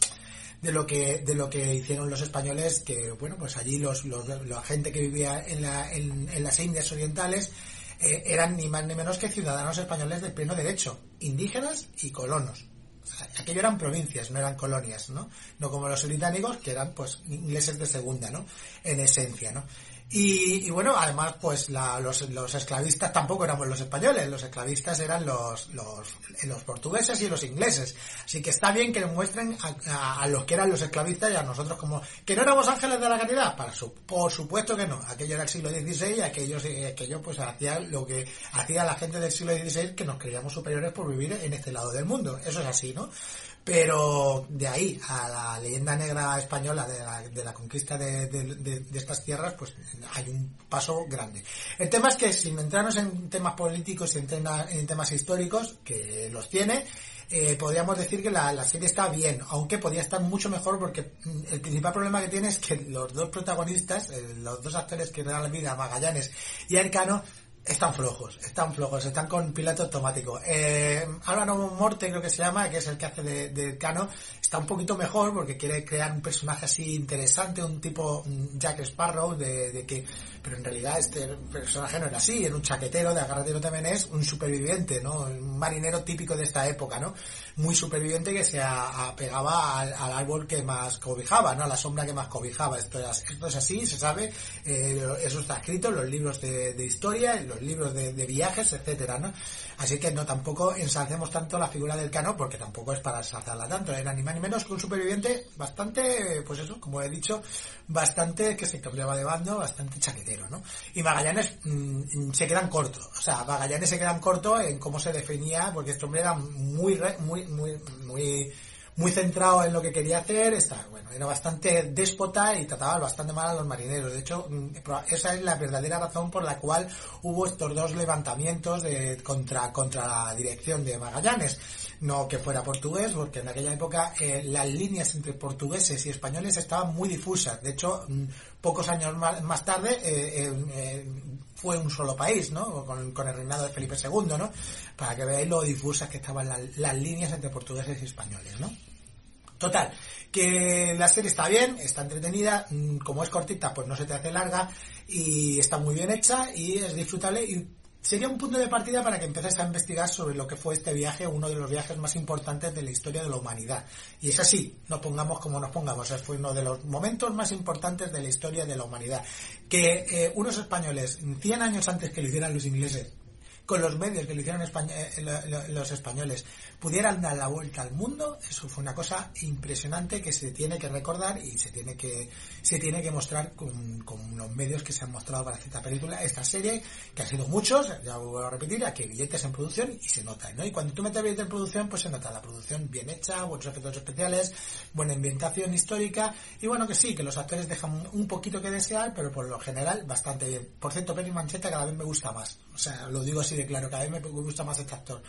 de lo que de lo que hicieron los españoles que bueno pues allí los, los la gente que vivía en la en, las Indias orientales eh, eran ni más ni menos que ciudadanos españoles de pleno derecho indígenas y colonos aquello eran provincias, no eran colonias, ¿no? No como los británicos, que eran, pues, ingleses de segunda, ¿no? En esencia, ¿no? Y, y bueno, además, pues, la- los, los esclavistas tampoco éramos los españoles, los esclavistas eran los, los, los portugueses y los ingleses. Así que está bien que muestren a, los que eran los esclavistas y a nosotros como, que no éramos ángeles de la caridad, para su- por supuesto que no. Aquello era el siglo XVI y aquellos, aquello, pues, hacía lo que hacía la gente del siglo XVI que nos creíamos superiores por vivir en este lado del mundo. Eso es así, ¿no? Pero de ahí a la leyenda negra española de la, de la conquista de, de- estas tierras, pues hay un paso grande. El tema es que sin entrarnos en temas políticos y en, en temas históricos, que los tiene, eh, podríamos decir que la, la serie está bien, aunque podría estar mucho mejor porque mm, el principal problema que tiene es que los dos protagonistas, eh, los dos actores que dan la vida, Magallanes y Arcano, están flojos, están flojos, están con piloto automático. Eh, Álvaro Morte creo que se llama, que es el que hace de, de Cano, está un poquito mejor porque quiere crear un personaje así interesante, un tipo mm, Jack Sparrow, de, de que, pero en realidad este personaje no era así, era un chaquetero, de agarratero también es un superviviente, ¿no? Un marinero típico de esta época, ¿no? Muy superviviente que se apegaba al, al árbol que más cobijaba, ¿no? A la sombra que más cobijaba. Esto, es así, se sabe, eh, eso está escrito en los libros de, de historia, en los libros de, de viajes, etcétera, ¿no? Así que no tampoco ensalcemos tanto la figura del Cano, porque tampoco es para ensalzarla tanto, era ni más ni menos que un superviviente bastante, pues eso, como he dicho, bastante que se cambiaba de bando, bastante chaquetero, ¿no? Y Magallanes mm, se quedan cortos, o sea, Magallanes se quedan cortos en cómo se definía, porque este hombre era muy, muy, muy, muy, muy centrado en lo que quería hacer, está, bueno, era bastante déspota y trataba bastante mal a los marineros. De hecho, mm, esa es la verdadera razón por la cual hubo estos dos levantamientos de, contra, contra la dirección de Magallanes. No que fuera portugués, porque en aquella época eh, las líneas entre portugueses y españoles estaban muy difusas. De hecho, mm, pocos años más, tarde eh, eh, fue un solo país, ¿no? Con, con el reinado de Felipe II, ¿no? Para que veáis lo difusas que estaban las, las líneas entre portugueses y españoles, ¿no? Total, que la serie está bien, está entretenida, mm, como es cortita, pues no se te hace larga y está muy bien hecha y es disfrutable y sería un punto de partida para que empieces a investigar sobre lo que fue este viaje, uno de los viajes más importantes de la historia de la humanidad. Y es así, nos pongamos como nos pongamos, fue uno de los momentos más importantes de la historia de la humanidad. Que eh, unos españoles, 100 años antes que lo hicieran los ingleses, con los medios que lo hicieron españ- eh, lo- lo- los españoles pudieran dar la vuelta al mundo, eso fue una cosa impresionante que se tiene que recordar y se tiene que se tiene que mostrar con, con los medios que se han mostrado para esta película, esta serie, que ha sido muchos, ya vuelvo a repetir, aquí billetes en producción y se nota, ¿no? Y cuando tú metes billetes en producción, pues se nota la producción bien hecha, buenos efectos especiales, buena ambientación histórica, y bueno que sí, que los actores dejan un poquito que desear, pero por lo general bastante bien. Por cierto, Penny Manchetta cada vez me gusta más, o sea, lo digo así de claro, cada vez me gusta más este actor.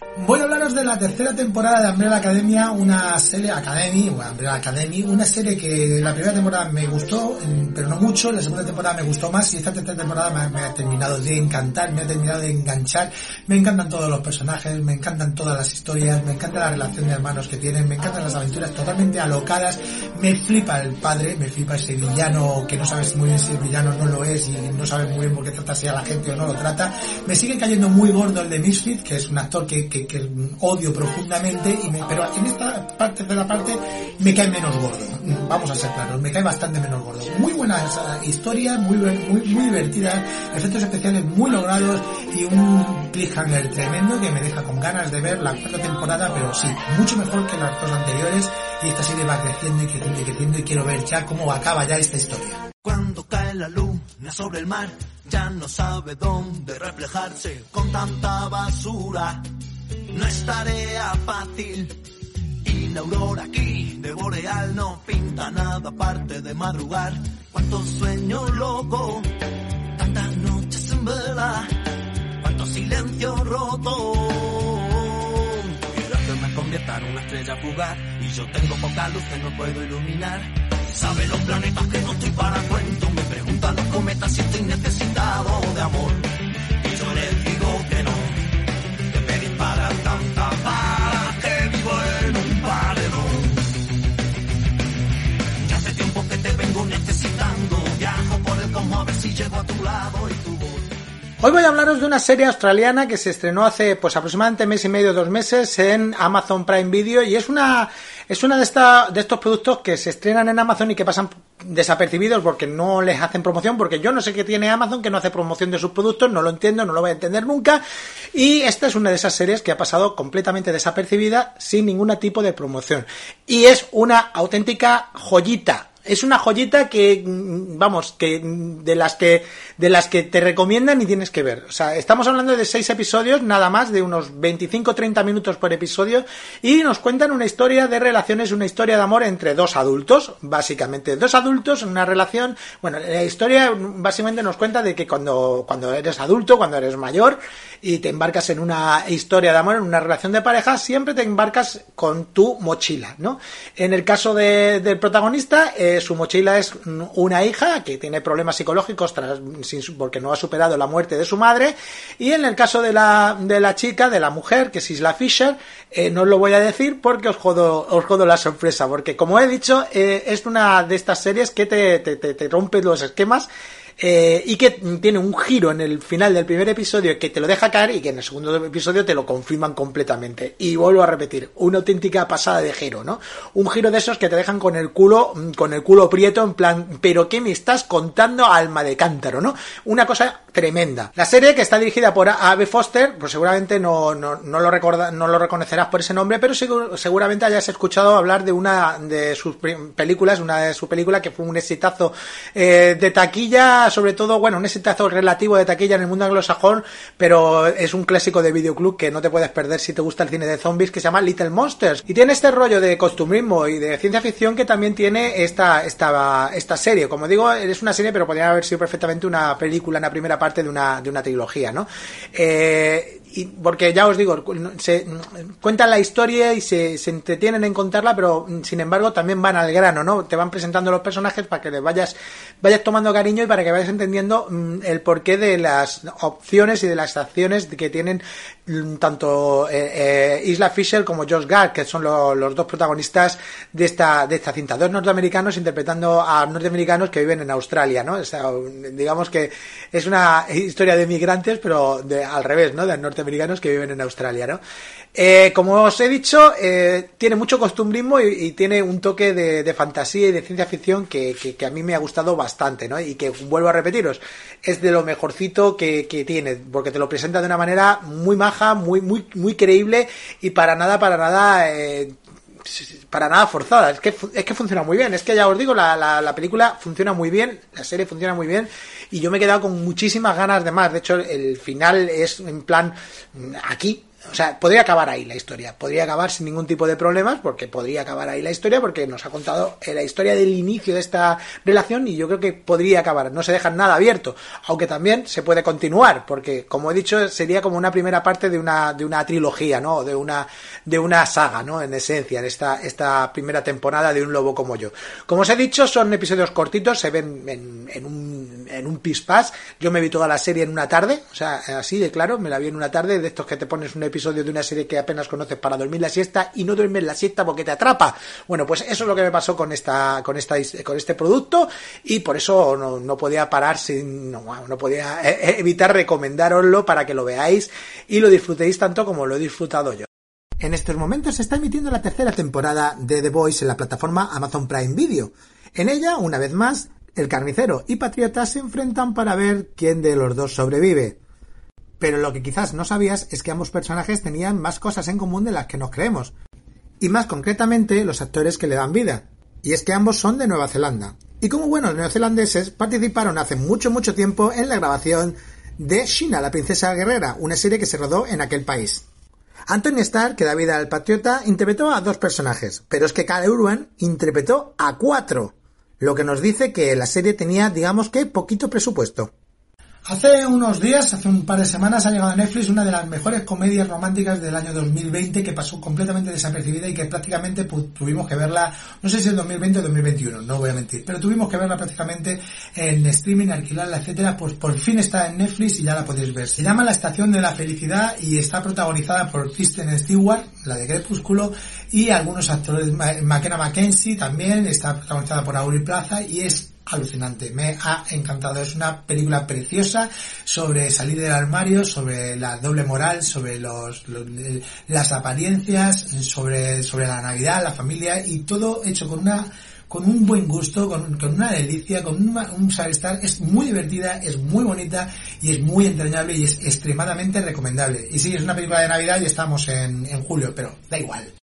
A hablaros de la tercera temporada de Umbrella Academia, una serie Academy, bueno, Umbrella Academy, una serie que la primera temporada me gustó, pero no mucho, la segunda temporada me gustó más y esta tercera temporada me, me ha terminado de encantar, me ha terminado de enganchar, me encantan todos los personajes, me encantan todas las historias, me encanta la relación de hermanos que tienen, me encantan las aventuras totalmente alocadas, me flipa el padre, me flipa ese villano que no sabes muy bien si el villano no lo es y no sabes muy bien por qué trata así a la gente o no lo trata, me sigue cayendo muy gordo el de Misfit, que es un actor que, que, que odio profundamente, y me- pero en esta parte de la parte me cae menos gordo. Vamos a ser claros, me cae bastante menos gordo. Muy buena esa historia, muy, muy, muy divertida, efectos especiales muy logrados y un cliffhanger tremendo que me deja con ganas de ver la cuarta temporada, pero sí, mucho mejor que las dos anteriores y esta serie va creciendo y creciendo y creciendo y quiero ver ya cómo acaba ya esta historia. Cuando cae la luna sobre el mar, ya no sabe dónde reflejarse con tanta basura. No es tarea fácil. Y la aurora aquí de Boreal no pinta nada aparte de madrugar. Cuánto sueño loco, tantas noches en vela, cuánto silencio roto. Quiero que me convierta en una estrella fugaz y yo tengo poca luz que no puedo iluminar. Sabe los planetas que no estoy para cuento, me preguntan los cometas si estoy necesitado de amor. Y Hoy voy a hablaros de una serie australiana que se estrenó hace pues aproximadamente mes y medio, dos meses en Amazon Prime Video y es una es una de de estos productos que se estrenan en Amazon y que pasan desapercibidos porque no les hacen promoción, porque yo no sé qué tiene Amazon que no hace promoción de sus productos, no lo entiendo, no lo voy a entender nunca. Y esta es una de esas series que ha pasado completamente desapercibida sin ningún tipo de promoción. Y es una auténtica joyita. Es una joyita que, mm, vamos, que de las que de las que te recomiendan y tienes que ver. O sea, estamos hablando de seis episodios, nada más, de unos 25-30 minutos por episodio, y nos cuentan una historia de relaciones, una historia de amor entre dos adultos, básicamente. Dos adultos en una relación. Bueno, la historia básicamente nos cuenta de que cuando, cuando eres adulto, cuando eres mayor, y te embarcas en una historia de amor, en una relación de pareja, siempre te embarcas con tu mochila, ¿no? En el caso de- del protagonista, eh, su mochila es una hija que tiene problemas psicológicos tras, porque no ha superado la muerte de su madre, y en el caso de la, de la chica, de la mujer, que es Isla Fisher, eh, no os lo voy a decir porque os jodo, os jodo la sorpresa, porque como he dicho, eh, es una de estas series que te, te, te, te rompe los esquemas eh, y que tiene un giro en el final del primer episodio que te lo deja caer y que en el segundo episodio te lo confirman completamente. Y vuelvo a repetir, una auténtica pasada de giro, ¿no? Un giro de esos que te dejan con el culo, mm, con el culo prieto, en plan, pero ¿qué me estás contando, alma de cántaro, no? Una cosa tremenda. La serie que está dirigida por Abe Foster, pues seguramente no, no, no lo recorda, no lo reconocerás por ese nombre, pero seguramente hayas escuchado hablar de una de sus películas, una de sus películas que fue un exitazo eh, de taquilla, sobre todo, bueno, un exitazo relativo de taquilla en el mundo anglosajón, pero es un clásico de videoclub que no te puedes perder si te gusta el cine de zombies, que se llama Little Monsters. Y tiene este rollo de costumbrismo y de ciencia ficción que también tiene esta, esta, esta serie. Como digo, es una serie, pero podría haber sido perfectamente una película, una primera parte de una, de una trilogía, ¿no? Eh, y porque ya os digo, se cuentan la historia y se, se entretienen en contarla, pero sin embargo también van al grano, ¿no? Te van presentando los personajes para que les vayas, vayas tomando cariño y para que vayas entendiendo mm, el porqué de las opciones y de las acciones que tienen mm, tanto eh, eh, Isla Fisher como Josh Gad, que son lo- los dos protagonistas de esta, de esta cinta. Dos norteamericanos interpretando a norteamericanos que viven en Australia, ¿no? O sea, digamos que es una historia de migrantes, pero de, al revés, ¿no? De norteamericanos que viven en Australia, ¿no? Eh, como os he dicho, eh, tiene mucho costumbrismo y, tiene un toque de, fantasía y de ciencia ficción que, a mí me ha gustado bastante, ¿no? Y que vuelvo a repetiros, es de lo mejorcito que, que tiene, porque te lo presenta de una manera muy maja, muy, muy, muy creíble y para nada, para nada, eh, para nada forzada. Es que, es que funciona muy bien. Es que ya os digo, la, la, la película funciona muy bien, la serie funciona muy bien y yo me he quedado con muchísimas ganas de más. De hecho, el final es en plan aquí. O sea, podría acabar ahí la historia. Podría acabar sin ningún tipo de problemas porque podría acabar ahí la historia porque nos ha contado eh, la historia del inicio de esta relación y yo creo que podría acabar. No se deja nada abierto. Aunque también se puede continuar porque, como he dicho, sería como una primera parte de una, de una trilogía, ¿no? De una, de una saga, ¿no? En esencia, en esta, esta primera temporada de Un Lobo como yo. Como os he dicho, son episodios cortitos, se ven en, un, en un pispás. Yo me vi toda la serie en una tarde, o sea, así de claro, me la vi en una tarde, de estos que te pones un episodio de una serie que apenas conoces para dormir la siesta y no duermes la siesta porque te atrapa. Bueno, pues eso es lo que me pasó con esta, con esta, con este producto y por eso no, no podía parar sin, no, no podía eh, eh, evitar recomendároslo para que lo veáis y lo disfrutéis tanto como lo he disfrutado yo. En estos momentos se está emitiendo la tercera temporada de The Voice en la plataforma Amazon Prime Video. En ella, una vez más, el carnicero y Patriota se enfrentan para ver quién de los dos sobrevive. Pero lo que quizás no sabías es que ambos personajes tenían más cosas en común de las que nos creemos. Y más concretamente, los actores que le dan vida. Y es que ambos son de Nueva Zelanda. Y como buenos neozelandeses, participaron hace mucho, mucho tiempo en la grabación de Shina, la princesa guerrera, una serie que se rodó en aquel país. Anthony Starr, que da vida al patriota, interpretó a dos personajes, pero es que Cal Urban interpretó a cuatro, lo que nos dice que la serie tenía, digamos que, poquito presupuesto. Hace unos días, hace un par de semanas, ha llegado a Netflix una de las mejores comedias románticas del año 2020 que pasó completamente desapercibida y que prácticamente pu- tuvimos que verla, no sé si en 2020 o 2021, no voy a mentir, pero tuvimos que verla prácticamente en streaming, alquilarla, etcétera, pues por fin está en Netflix y ya la podéis ver. Se llama La Estación de la Felicidad y está protagonizada por Kristen Stewart, la de Crepúsculo, y algunos actores, McKenna Mackenzie también, está protagonizada por Aubrey Plaza y es alucinante, me ha encantado. Es una película preciosa sobre salir del armario, sobre la doble moral, sobre los, los- las apariencias, sobre, sobre la Navidad, la familia y todo hecho con una con un buen gusto, con, con una delicia, con una- un saber estar. Es muy divertida, es muy bonita y es muy entrañable y es extremadamente recomendable. Y sí, es una película de Navidad y estamos en, en julio, pero da igual.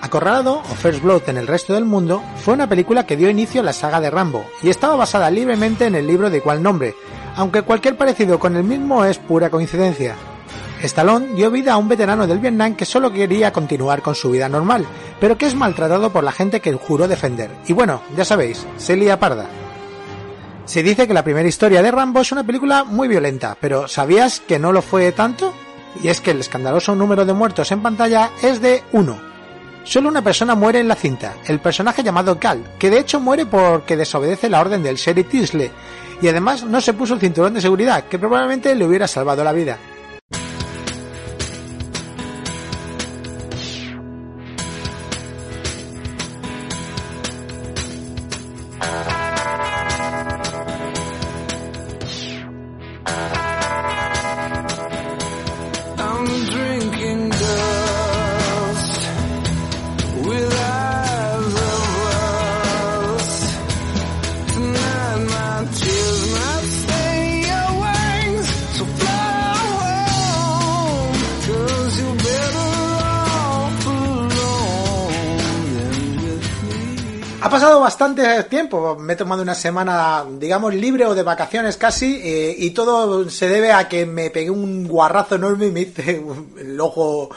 Acorralado o First Blood en el resto del mundo fue una película que dio inicio a la saga de Rambo y estaba basada libremente en el libro de igual nombre, aunque cualquier parecido con el mismo es pura coincidencia. Stallone dio vida a un veterano del Vietnam que solo quería continuar con su vida normal, pero que es maltratado por la gente que juró defender. Y bueno, ya sabéis, se lía parda. Se dice que la primera historia de Rambo es una película muy violenta, pero ¿sabías que no lo fue tanto? Y es que el escandaloso número de muertos en pantalla es de uno. Solo una persona muere en la cinta, el personaje llamado Cal, que de hecho muere porque desobedece la orden del sheriff Tisley, y además no se puso el cinturón de seguridad, que probablemente le hubiera salvado la vida. Bastante tiempo, me he tomado una semana, digamos, libre o de vacaciones casi, eh, y todo se debe a que me pegué un guarrazo enorme y me hice el ojo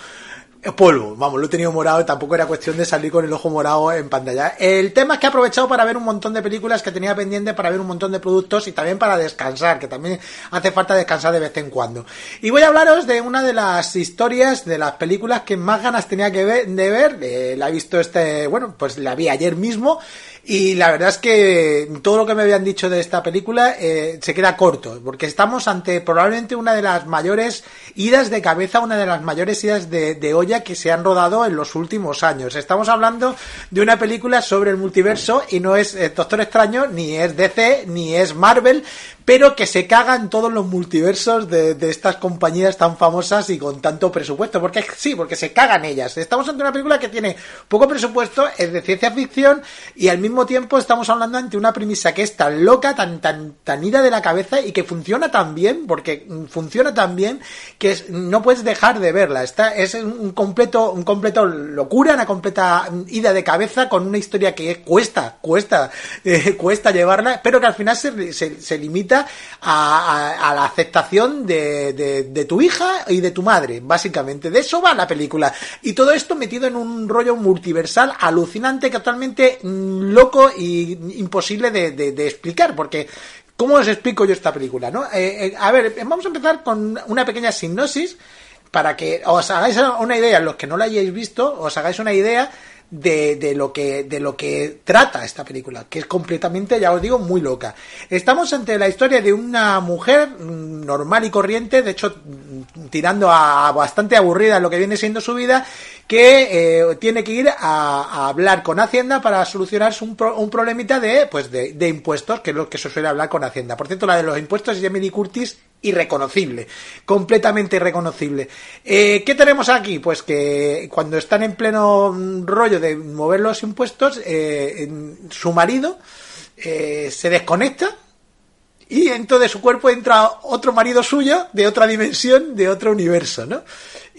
polvo, vamos, lo he tenido morado, tampoco era cuestión de salir con el ojo morado en pantalla. El tema es que he aprovechado para ver un montón de películas que tenía pendiente, para ver un montón de productos y también para descansar, que también hace falta descansar de vez en cuando. Y voy a hablaros de una de las historias, de las películas que más ganas tenía que ver, de ver. Eh, la he visto este, bueno, pues la vi ayer mismo y la verdad es que todo lo que me habían dicho de esta película eh, se queda corto, porque estamos ante probablemente una de las mayores idas de cabeza, una de las mayores idas de, de que se han rodado en los últimos años. Estamos hablando de una película sobre el multiverso y no es eh, Doctor Extraño, ni es DC, ni es Marvel, pero que se cagan todos los multiversos de, de estas compañías tan famosas y con tanto presupuesto. Porque sí, porque se cagan ellas. Estamos ante una película que tiene poco presupuesto, es de ciencia ficción y al mismo tiempo estamos hablando ante una premisa que es tan loca, tan, tan, tan ida de la cabeza y que funciona tan bien, porque funciona tan bien que es- no puedes dejar de verla. Está, es un completo, un completo locura, una completa ida de cabeza con una historia que cuesta, cuesta, eh, cuesta llevarla, pero que al final se, se- se limita a, la aceptación de, de- tu hija y de tu madre, básicamente. De eso va la película. Y todo esto metido en un rollo multiversal alucinante, que totalmente mm, loco y imposible de explicar, porque ¿cómo os explico yo esta película? ¿no? Eh, eh, a ver, vamos a empezar con una pequeña sinopsis para que os hagáis una idea, los que no la hayáis visto, os hagáis una idea de, de lo que de lo que trata esta película, que es completamente, ya os digo, muy loca. Estamos ante la historia de una mujer mm, normal y corriente, de hecho mm, tirando a, bastante aburrida lo que viene siendo su vida, que eh, tiene que ir a, hablar con Hacienda para solucionar un, un problemita de pues de, de impuestos, que es lo que se suele hablar con Hacienda. Por cierto, la de los impuestos Lee Curtis irreconocible, completamente irreconocible. Eh, ¿Qué tenemos aquí? Pues que cuando están en pleno mm, rollo de mover los impuestos, eh, en- su marido eh, se desconecta y dentro de su cuerpo entra otro marido suyo de otra dimensión, de otro universo, ¿no?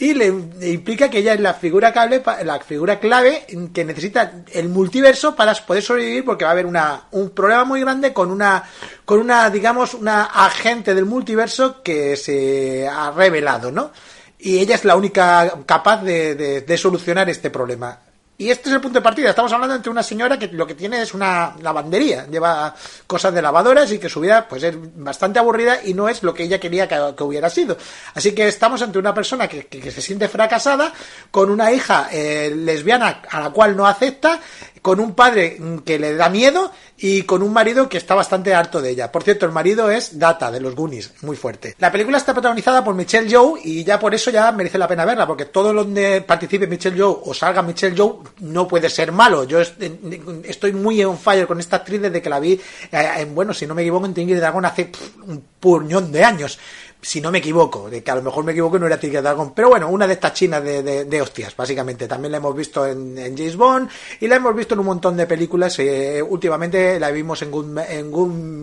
Y le, implica que ella es la figura pa- la figura clave que necesita el multiverso para poder sobrevivir porque va a haber una, un problema muy grande con una, con una, digamos, una agente del multiverso que se ha revelado, ¿no? Y ella es la única capaz de- de solucionar este problema. Y este es el punto de partida. Estamos hablando entre una señora que lo que tiene es una lavandería. Lleva cosas de lavadoras y que su vida pues es bastante aburrida y no es lo que ella quería que, hubiera sido. Así que estamos ante una persona que, que- que se siente fracasada, con una hija eh, lesbiana a la cual no acepta, con un padre que le da miedo y con un marido que está bastante harto de ella. Por cierto, el marido es Data de los Goonies, muy fuerte. La película está protagonizada por Michelle Yeoh y ya por eso ya merece la pena verla, porque todo donde participe Michelle Yeoh o salga Michelle Yeoh no puede ser malo. Yo est- estoy muy on fire con esta actriz desde que la vi, eh, en, bueno, si no me equivoco, en Tigre Dragon hace un puñón de años. Si no me equivoco, de que a lo mejor me equivoco y no era Tigre Dragon, pero bueno, una de estas chinas de, de- de hostias, básicamente. También la hemos visto en, en James Bond y la hemos visto en un montón de películas. eh, últimamente la vimos en Good, en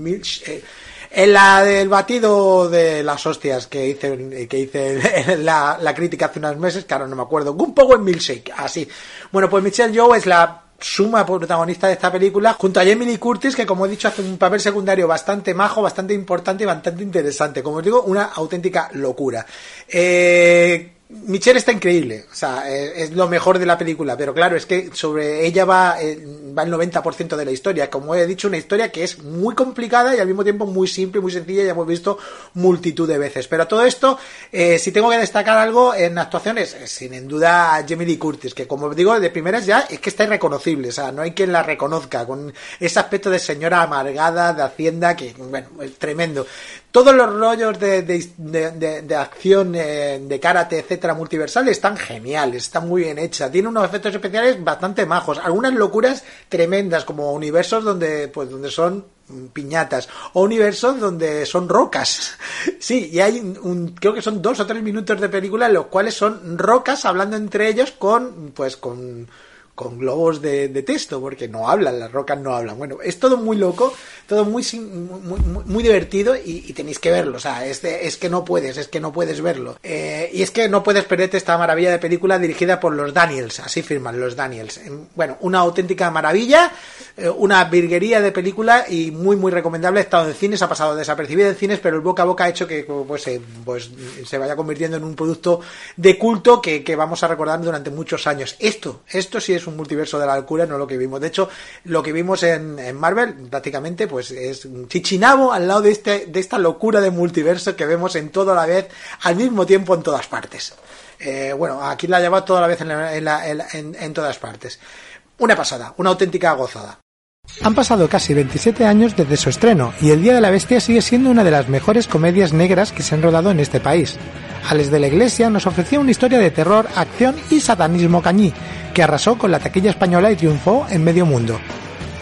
Milch, eh, en la del batido de las hostias que hice, que hice la, la crítica hace unos meses, que ahora no me acuerdo, un en Milkshake, así. Bueno, pues Michelle Yeoh es la suma protagonista de esta película, junto a Jamie Curtis, que como he dicho hace un papel secundario bastante majo, bastante importante y bastante interesante. Como os digo, una auténtica locura. Eh, Michelle está increíble, o sea, eh, es lo mejor de la película, pero claro, es que sobre ella va, eh, va el 90% de la historia. Como he dicho, una historia que es muy complicada y al mismo tiempo muy simple, muy sencilla, ya hemos visto multitud de veces. Pero a todo esto, eh, si tengo que destacar algo en actuaciones, eh, sin duda a Jamie Lee Curtis, que como digo, de primeras ya es que está irreconocible, o sea, no hay quien la reconozca, con ese aspecto de señora amargada, de hacienda, que, bueno, es tremendo. Todos los rollos de, de, de- de- acción, eh, de karate, etcétera, multiversal están geniales, están muy bien hechas, tiene unos efectos especiales bastante majos, algunas locuras tremendas, como universos donde, pues, donde son piñatas o universos donde son rocas. Sí, y hay un, creo que son dos o tres minutos de película en los cuales son rocas hablando entre ellos con, pues, con, con globos de texto, porque no hablan, las rocas no hablan. Bueno, es todo muy loco, todo muy, muy, muy- muy divertido y, tenéis que verlo. O sea, es, de- es que no puedes, es que no puedes verlo. Eh, y es que no puedes perderte esta maravilla de película dirigida por los Daniels, así firman los Daniels. Bueno, una auténtica maravilla, eh, una virguería de película y muy, muy recomendable. Ha estado en cines, ha pasado desapercibida en cines, pero el boca a boca ha hecho que pues, eh, pues, se vaya convirtiendo en un producto de culto que, que vamos a recordar durante muchos años. Esto, esto sí es un multiverso de la locura, no lo que vimos. De hecho, lo que vimos en, en Marvel, prácticamente, pues es un chichinabo al lado de, este, de esta locura de multiverso que vemos en toda la vez, al mismo tiempo en todas partes. Eh, bueno, aquí la lleva toda la vez en- en todas partes. Una pasada, una auténtica gozada. Han pasado casi 27 años desde su estreno y El Día de la Bestia sigue siendo una de las mejores comedias negras que se han rodado en este país. Alex de la Iglesia nos ofrecía una historia de terror, acción y satanismo cañí, que arrasó con la taquilla española y triunfó en medio mundo.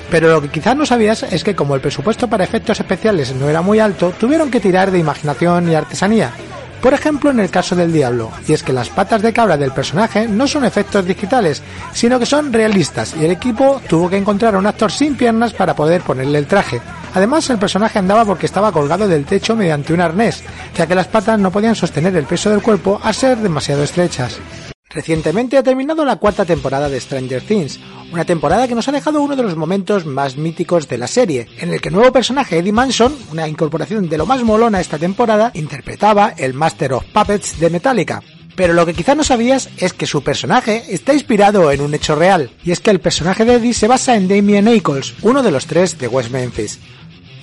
Pero lo que quizás no sabías es que como el presupuesto para efectos especiales no era muy alto, tuvieron que tirar de imaginación y artesanía. Por ejemplo, en el caso del diablo, y es que las patas de cabra del personaje no son efectos digitales, sino que son realistas, y el equipo tuvo que encontrar a un actor sin piernas para poder ponerle el traje. Además, el personaje andaba porque estaba colgado del techo mediante un arnés, ya que las patas no podían sostener el peso del cuerpo a ser demasiado estrechas. Recientemente ha terminado la cuarta temporada de Stranger Things, una temporada que nos ha dejado uno de los momentos más míticos de la serie, en el que el nuevo personaje Eddie Manson, una incorporación de lo más molona esta temporada, interpretaba el Master of Puppets de Metallica. Pero lo que quizás no sabías es que su personaje está inspirado en un hecho real, y es que el personaje de Eddie se basa en Damien Ackles, uno de los tres de West Memphis.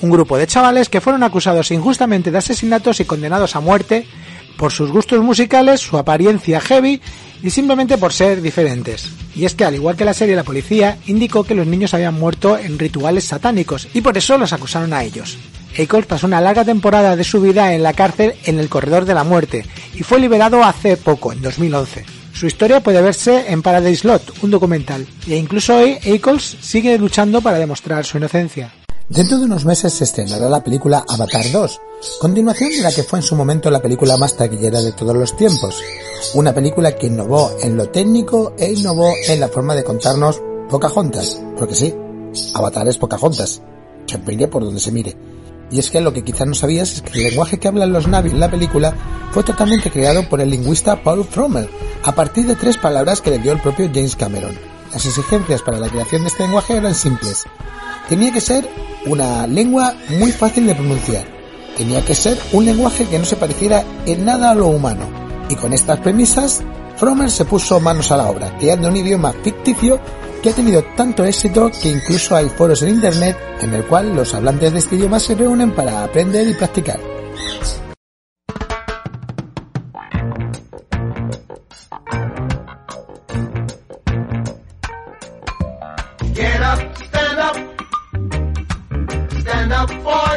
Un grupo de chavales que fueron acusados injustamente de asesinatos y condenados a muerte por sus gustos musicales, su apariencia heavy y simplemente por ser diferentes. Y es que al igual que la serie La Policía, indicó que los niños habían muerto en rituales satánicos y por eso los acusaron a ellos. Ackles pasó una larga temporada de su vida en la cárcel en el corredor de la muerte y fue liberado hace poco, en 2011. Su historia puede verse en Paradise Lot, un documental, e incluso hoy Ackles sigue luchando para demostrar su inocencia. Dentro de unos meses se estrenará la película Avatar 2, continuación de la que fue en su momento la película más taquillera de todos los tiempos. Una película que innovó en lo técnico e innovó en la forma de contarnos Pocahontas, porque sí, Avatar es Pocahontas, se por donde se mire. Y es que lo que quizás no sabías es que el lenguaje que hablan los Navi en la película fue totalmente creado por el lingüista Paul Frommer, a partir de tres palabras que le dio el propio James Cameron. Las exigencias para la creación de este lenguaje eran simples. Tenía que ser una lengua muy fácil de pronunciar. Tenía que ser un lenguaje que no se pareciera en nada a lo humano. Y con estas premisas, Frommer se puso manos a la obra, creando un idioma ficticio que ha tenido tanto éxito que incluso hay foros en internet en el cual los hablantes de este idioma se reúnen para aprender y practicar.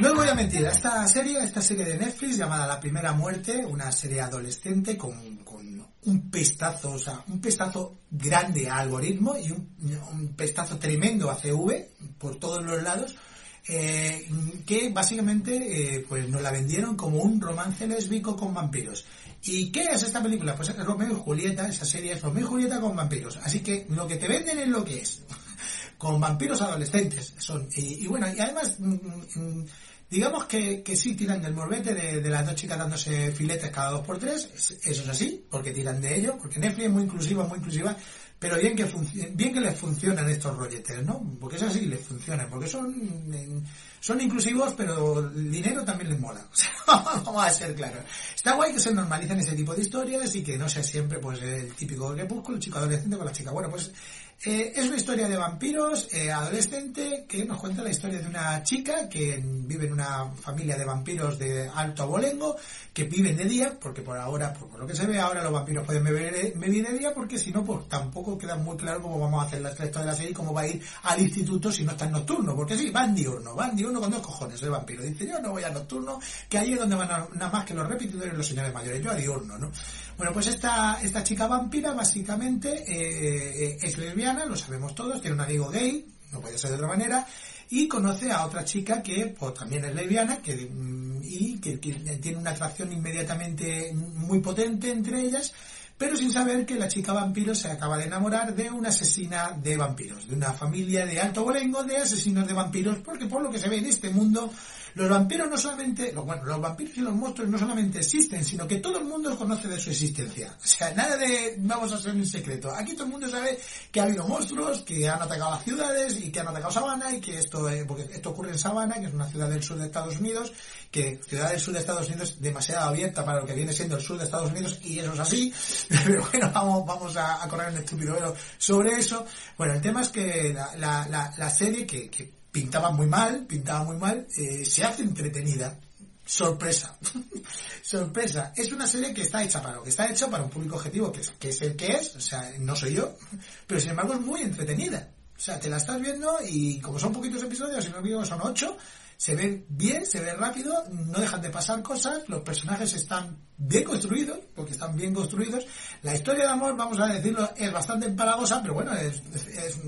No os voy a mentir, esta serie, esta serie de Netflix llamada La Primera Muerte, una serie adolescente con, con un pestazo, o sea, un pestazo grande a algoritmo y un, un pestazo tremendo a CV por todos los lados, eh, que básicamente eh, pues nos la vendieron como un romance lésbico con vampiros. ¿Y qué es esta película? Pues es Romeo y Julieta, esa serie es Romeo y Julieta con vampiros. Así que lo que te venden es lo que es. con vampiros adolescentes son. Y, y bueno, y además, mm, mm, digamos que, que sí tiran del morbete de, de las dos chicas dándose filetes cada dos por tres. Es- Eso es así, porque tiran de ello, porque Netflix es muy inclusiva, muy inclusiva. pero bien que bien que les funcionan estos rolletes, ¿no? Porque es así, les funcionan, porque son son inclusivos, pero el dinero también les mola. Vamos a ser claros. Está guay que se normalicen ese tipo de historias y que no sea siempre pues el típico crepúsculo, el chico adolescente con la chica. Bueno, pues eh, es una historia de vampiros eh, adolescente que nos cuenta la historia de una chica que vive en una familia de vampiros de alto abolengo que viven de día, porque por ahora, por, lo que se ve ahora, los vampiros pueden beber, vivir de día, porque si no, pues tampoco queda muy claro cómo vamos a hacer la resto de la serie y cómo va a ir al instituto si no está en nocturno, porque sí, van diurno, van diurno con dos cojones el vampiro. Dice, yo no voy a nocturno, que ahí es donde van nada más que los repetidores y los señores mayores, yo a diurno, ¿no? Bueno, pues esta, esta chica vampira básicamente eh, eh, es lesbiana, lo sabemos todos, tiene un amigo gay, no puede ser de otra manera, y conoce a otra chica que pues, también es lesbiana que, mm, y que, que tiene una atracción inmediatamente muy potente entre ellas, pero sin saber que la chica vampiro se acaba de enamorar de una asesina de vampiros, de una familia de alto bolengo de asesinos de vampiros, porque por lo que se ve en este mundo, los vampiros no solamente, bueno, los vampiros y los monstruos no solamente existen, sino que todo el mundo conoce de su existencia. O sea, nada de vamos a ser un secreto. Aquí todo el mundo sabe que ha habido monstruos, que han atacado las ciudades y que han atacado Sabana y que esto, eh, porque esto ocurre en Sabana, que es una ciudad del sur de Estados Unidos, que ciudad del sur de Estados Unidos es demasiado abierta para lo que viene siendo el sur de Estados Unidos y eso es así. Pero bueno, vamos, vamos a, a correr un estúpido velo sobre eso. Bueno, el tema es que la, la, la, la serie que, que pintaba muy mal, pintaba muy mal, eh, se hace entretenida. Sorpresa. Sorpresa. Es una serie que está hecha para lo que está hecha para un público objetivo que es, que es el que es, o sea, no soy yo, pero sin embargo es muy entretenida. O sea, te la estás viendo y como son poquitos episodios, si no me son ocho, se ve bien, se ve rápido, no dejan de pasar cosas, los personajes están bien construidos, porque están bien construidos. La historia de amor, vamos a decirlo, es bastante empalagosa, pero bueno, es, es,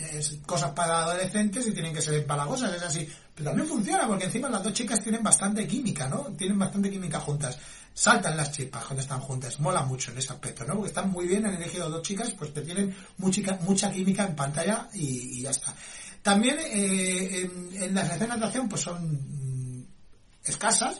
es cosas para adolescentes y tienen que ser empalagosas, es así. Pero también funciona, porque encima las dos chicas tienen bastante química, ¿no? Tienen bastante química juntas. Saltan las chispas cuando están juntas, mola mucho en ese aspecto, ¿no? Porque están muy bien, han elegido dos chicas, pues que tienen mucha, mucha química en pantalla y, ya está. También eh, en, en las escenas de acción pues son mm, escasas,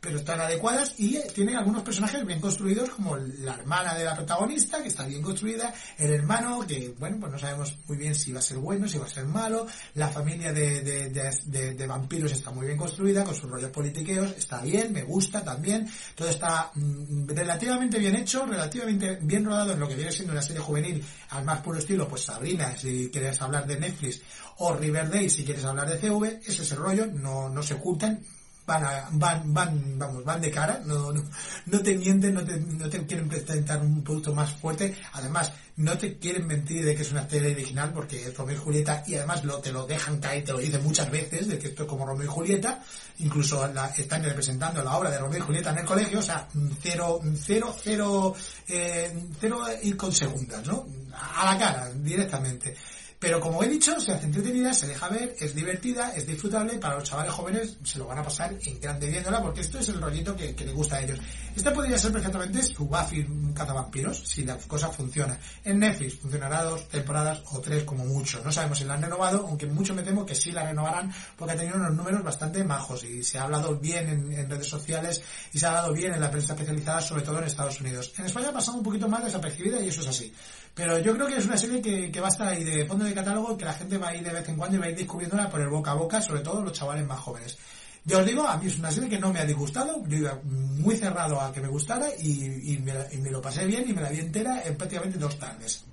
pero están adecuadas y eh, tiene algunos personajes bien construidos como la hermana de la protagonista que está bien construida, el hermano que bueno pues no sabemos muy bien si va a ser bueno, si va a ser malo, la familia de, de, de, de- de vampiros está muy bien construida con sus rollos politiqueos, está bien, me gusta también, todo está mm, relativamente bien hecho, relativamente bien rodado en lo que viene siendo una serie juvenil al más puro estilo, pues Sabrina si quieres hablar de Netflix o Riverdale si quieres hablar de CV, ese es el rollo, no, no se ocultan, van, a- van, van, vamos, van de cara, no, no, no te mienten, no te, no te quieren presentar un producto más fuerte, además no te quieren mentir de que es una serie original porque es Romeo y Julieta y además lo, te lo dejan caer, te lo dicen muchas veces de que esto es como Romeo y Julieta, incluso la, están representando la obra de Romeo y Julieta en el colegio, o sea, cero, cero, cero, eh, cero ir con segundas, ¿no? A la cara, directamente. Pero como he dicho, se hace entretenida, se deja ver, es divertida, es disfrutable, para los chavales jóvenes se lo van a pasar en grande viéndola porque esto es el rollito que, que le gusta a ellos. Esta podría ser perfectamente su Buffy cazavampiros si la cosa funciona. En Netflix funcionará dos temporadas o tres como mucho. No sabemos si la han renovado, aunque mucho me temo que sí la renovarán porque ha tenido unos números bastante majos y se ha hablado bien en, en redes sociales y se ha hablado bien en la prensa especializada, sobre todo en Estados Unidos. En España ha pasado un poquito más desapercibida y eso es así. Pero yo creo que es una serie que, que va a estar ahí de fondo de catálogo, que la gente va a ir de vez en cuando y va a ir descubriéndola por el boca a boca, sobre todo los chavales más jóvenes. Ya os digo, a mí es una serie que no me ha disgustado, yo iba muy cerrado a que me gustara y, y me, y me lo pasé bien y me la vi entera en prácticamente dos tardes.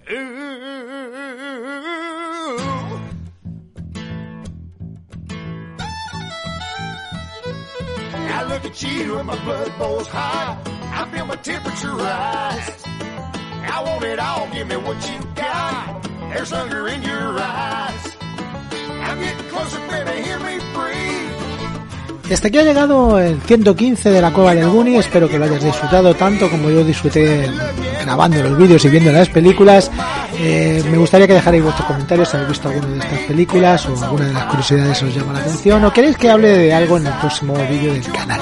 I look at you and my blood boils high. I feel my temperature rise. I want it all, give me what you got. There's hunger in your eyes. I'm getting closer, baby, hear me breathe. Hasta aquí ha llegado el 115 de la Cueva del Guni. Espero que lo hayas disfrutado tanto como yo disfruté grabando los vídeos y viendo las películas. Eh, me gustaría que dejarais vuestros comentarios si habéis visto alguna de estas películas o alguna de las curiosidades os llama la atención o queréis que hable de algo en el próximo vídeo del canal.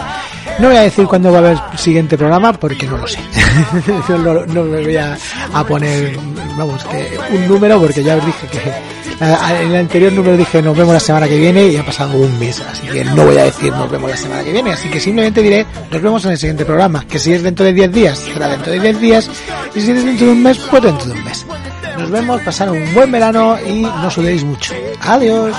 No voy a decir cuándo va a haber el siguiente programa porque no lo sé. no, no- me voy a, poner, vamos, que un número porque ya os dije que en el anterior número dije nos vemos la semana que viene y ha pasado un mes, así que no voy a decir nos vemos la semana que viene, así que simplemente diré nos vemos en el siguiente programa, que si es dentro de 10 días, será dentro de 10 días, y si es dentro de un mes, pues dentro de un mes. Nos vemos, pasar un buen verano y no sudéis mucho. Adiós.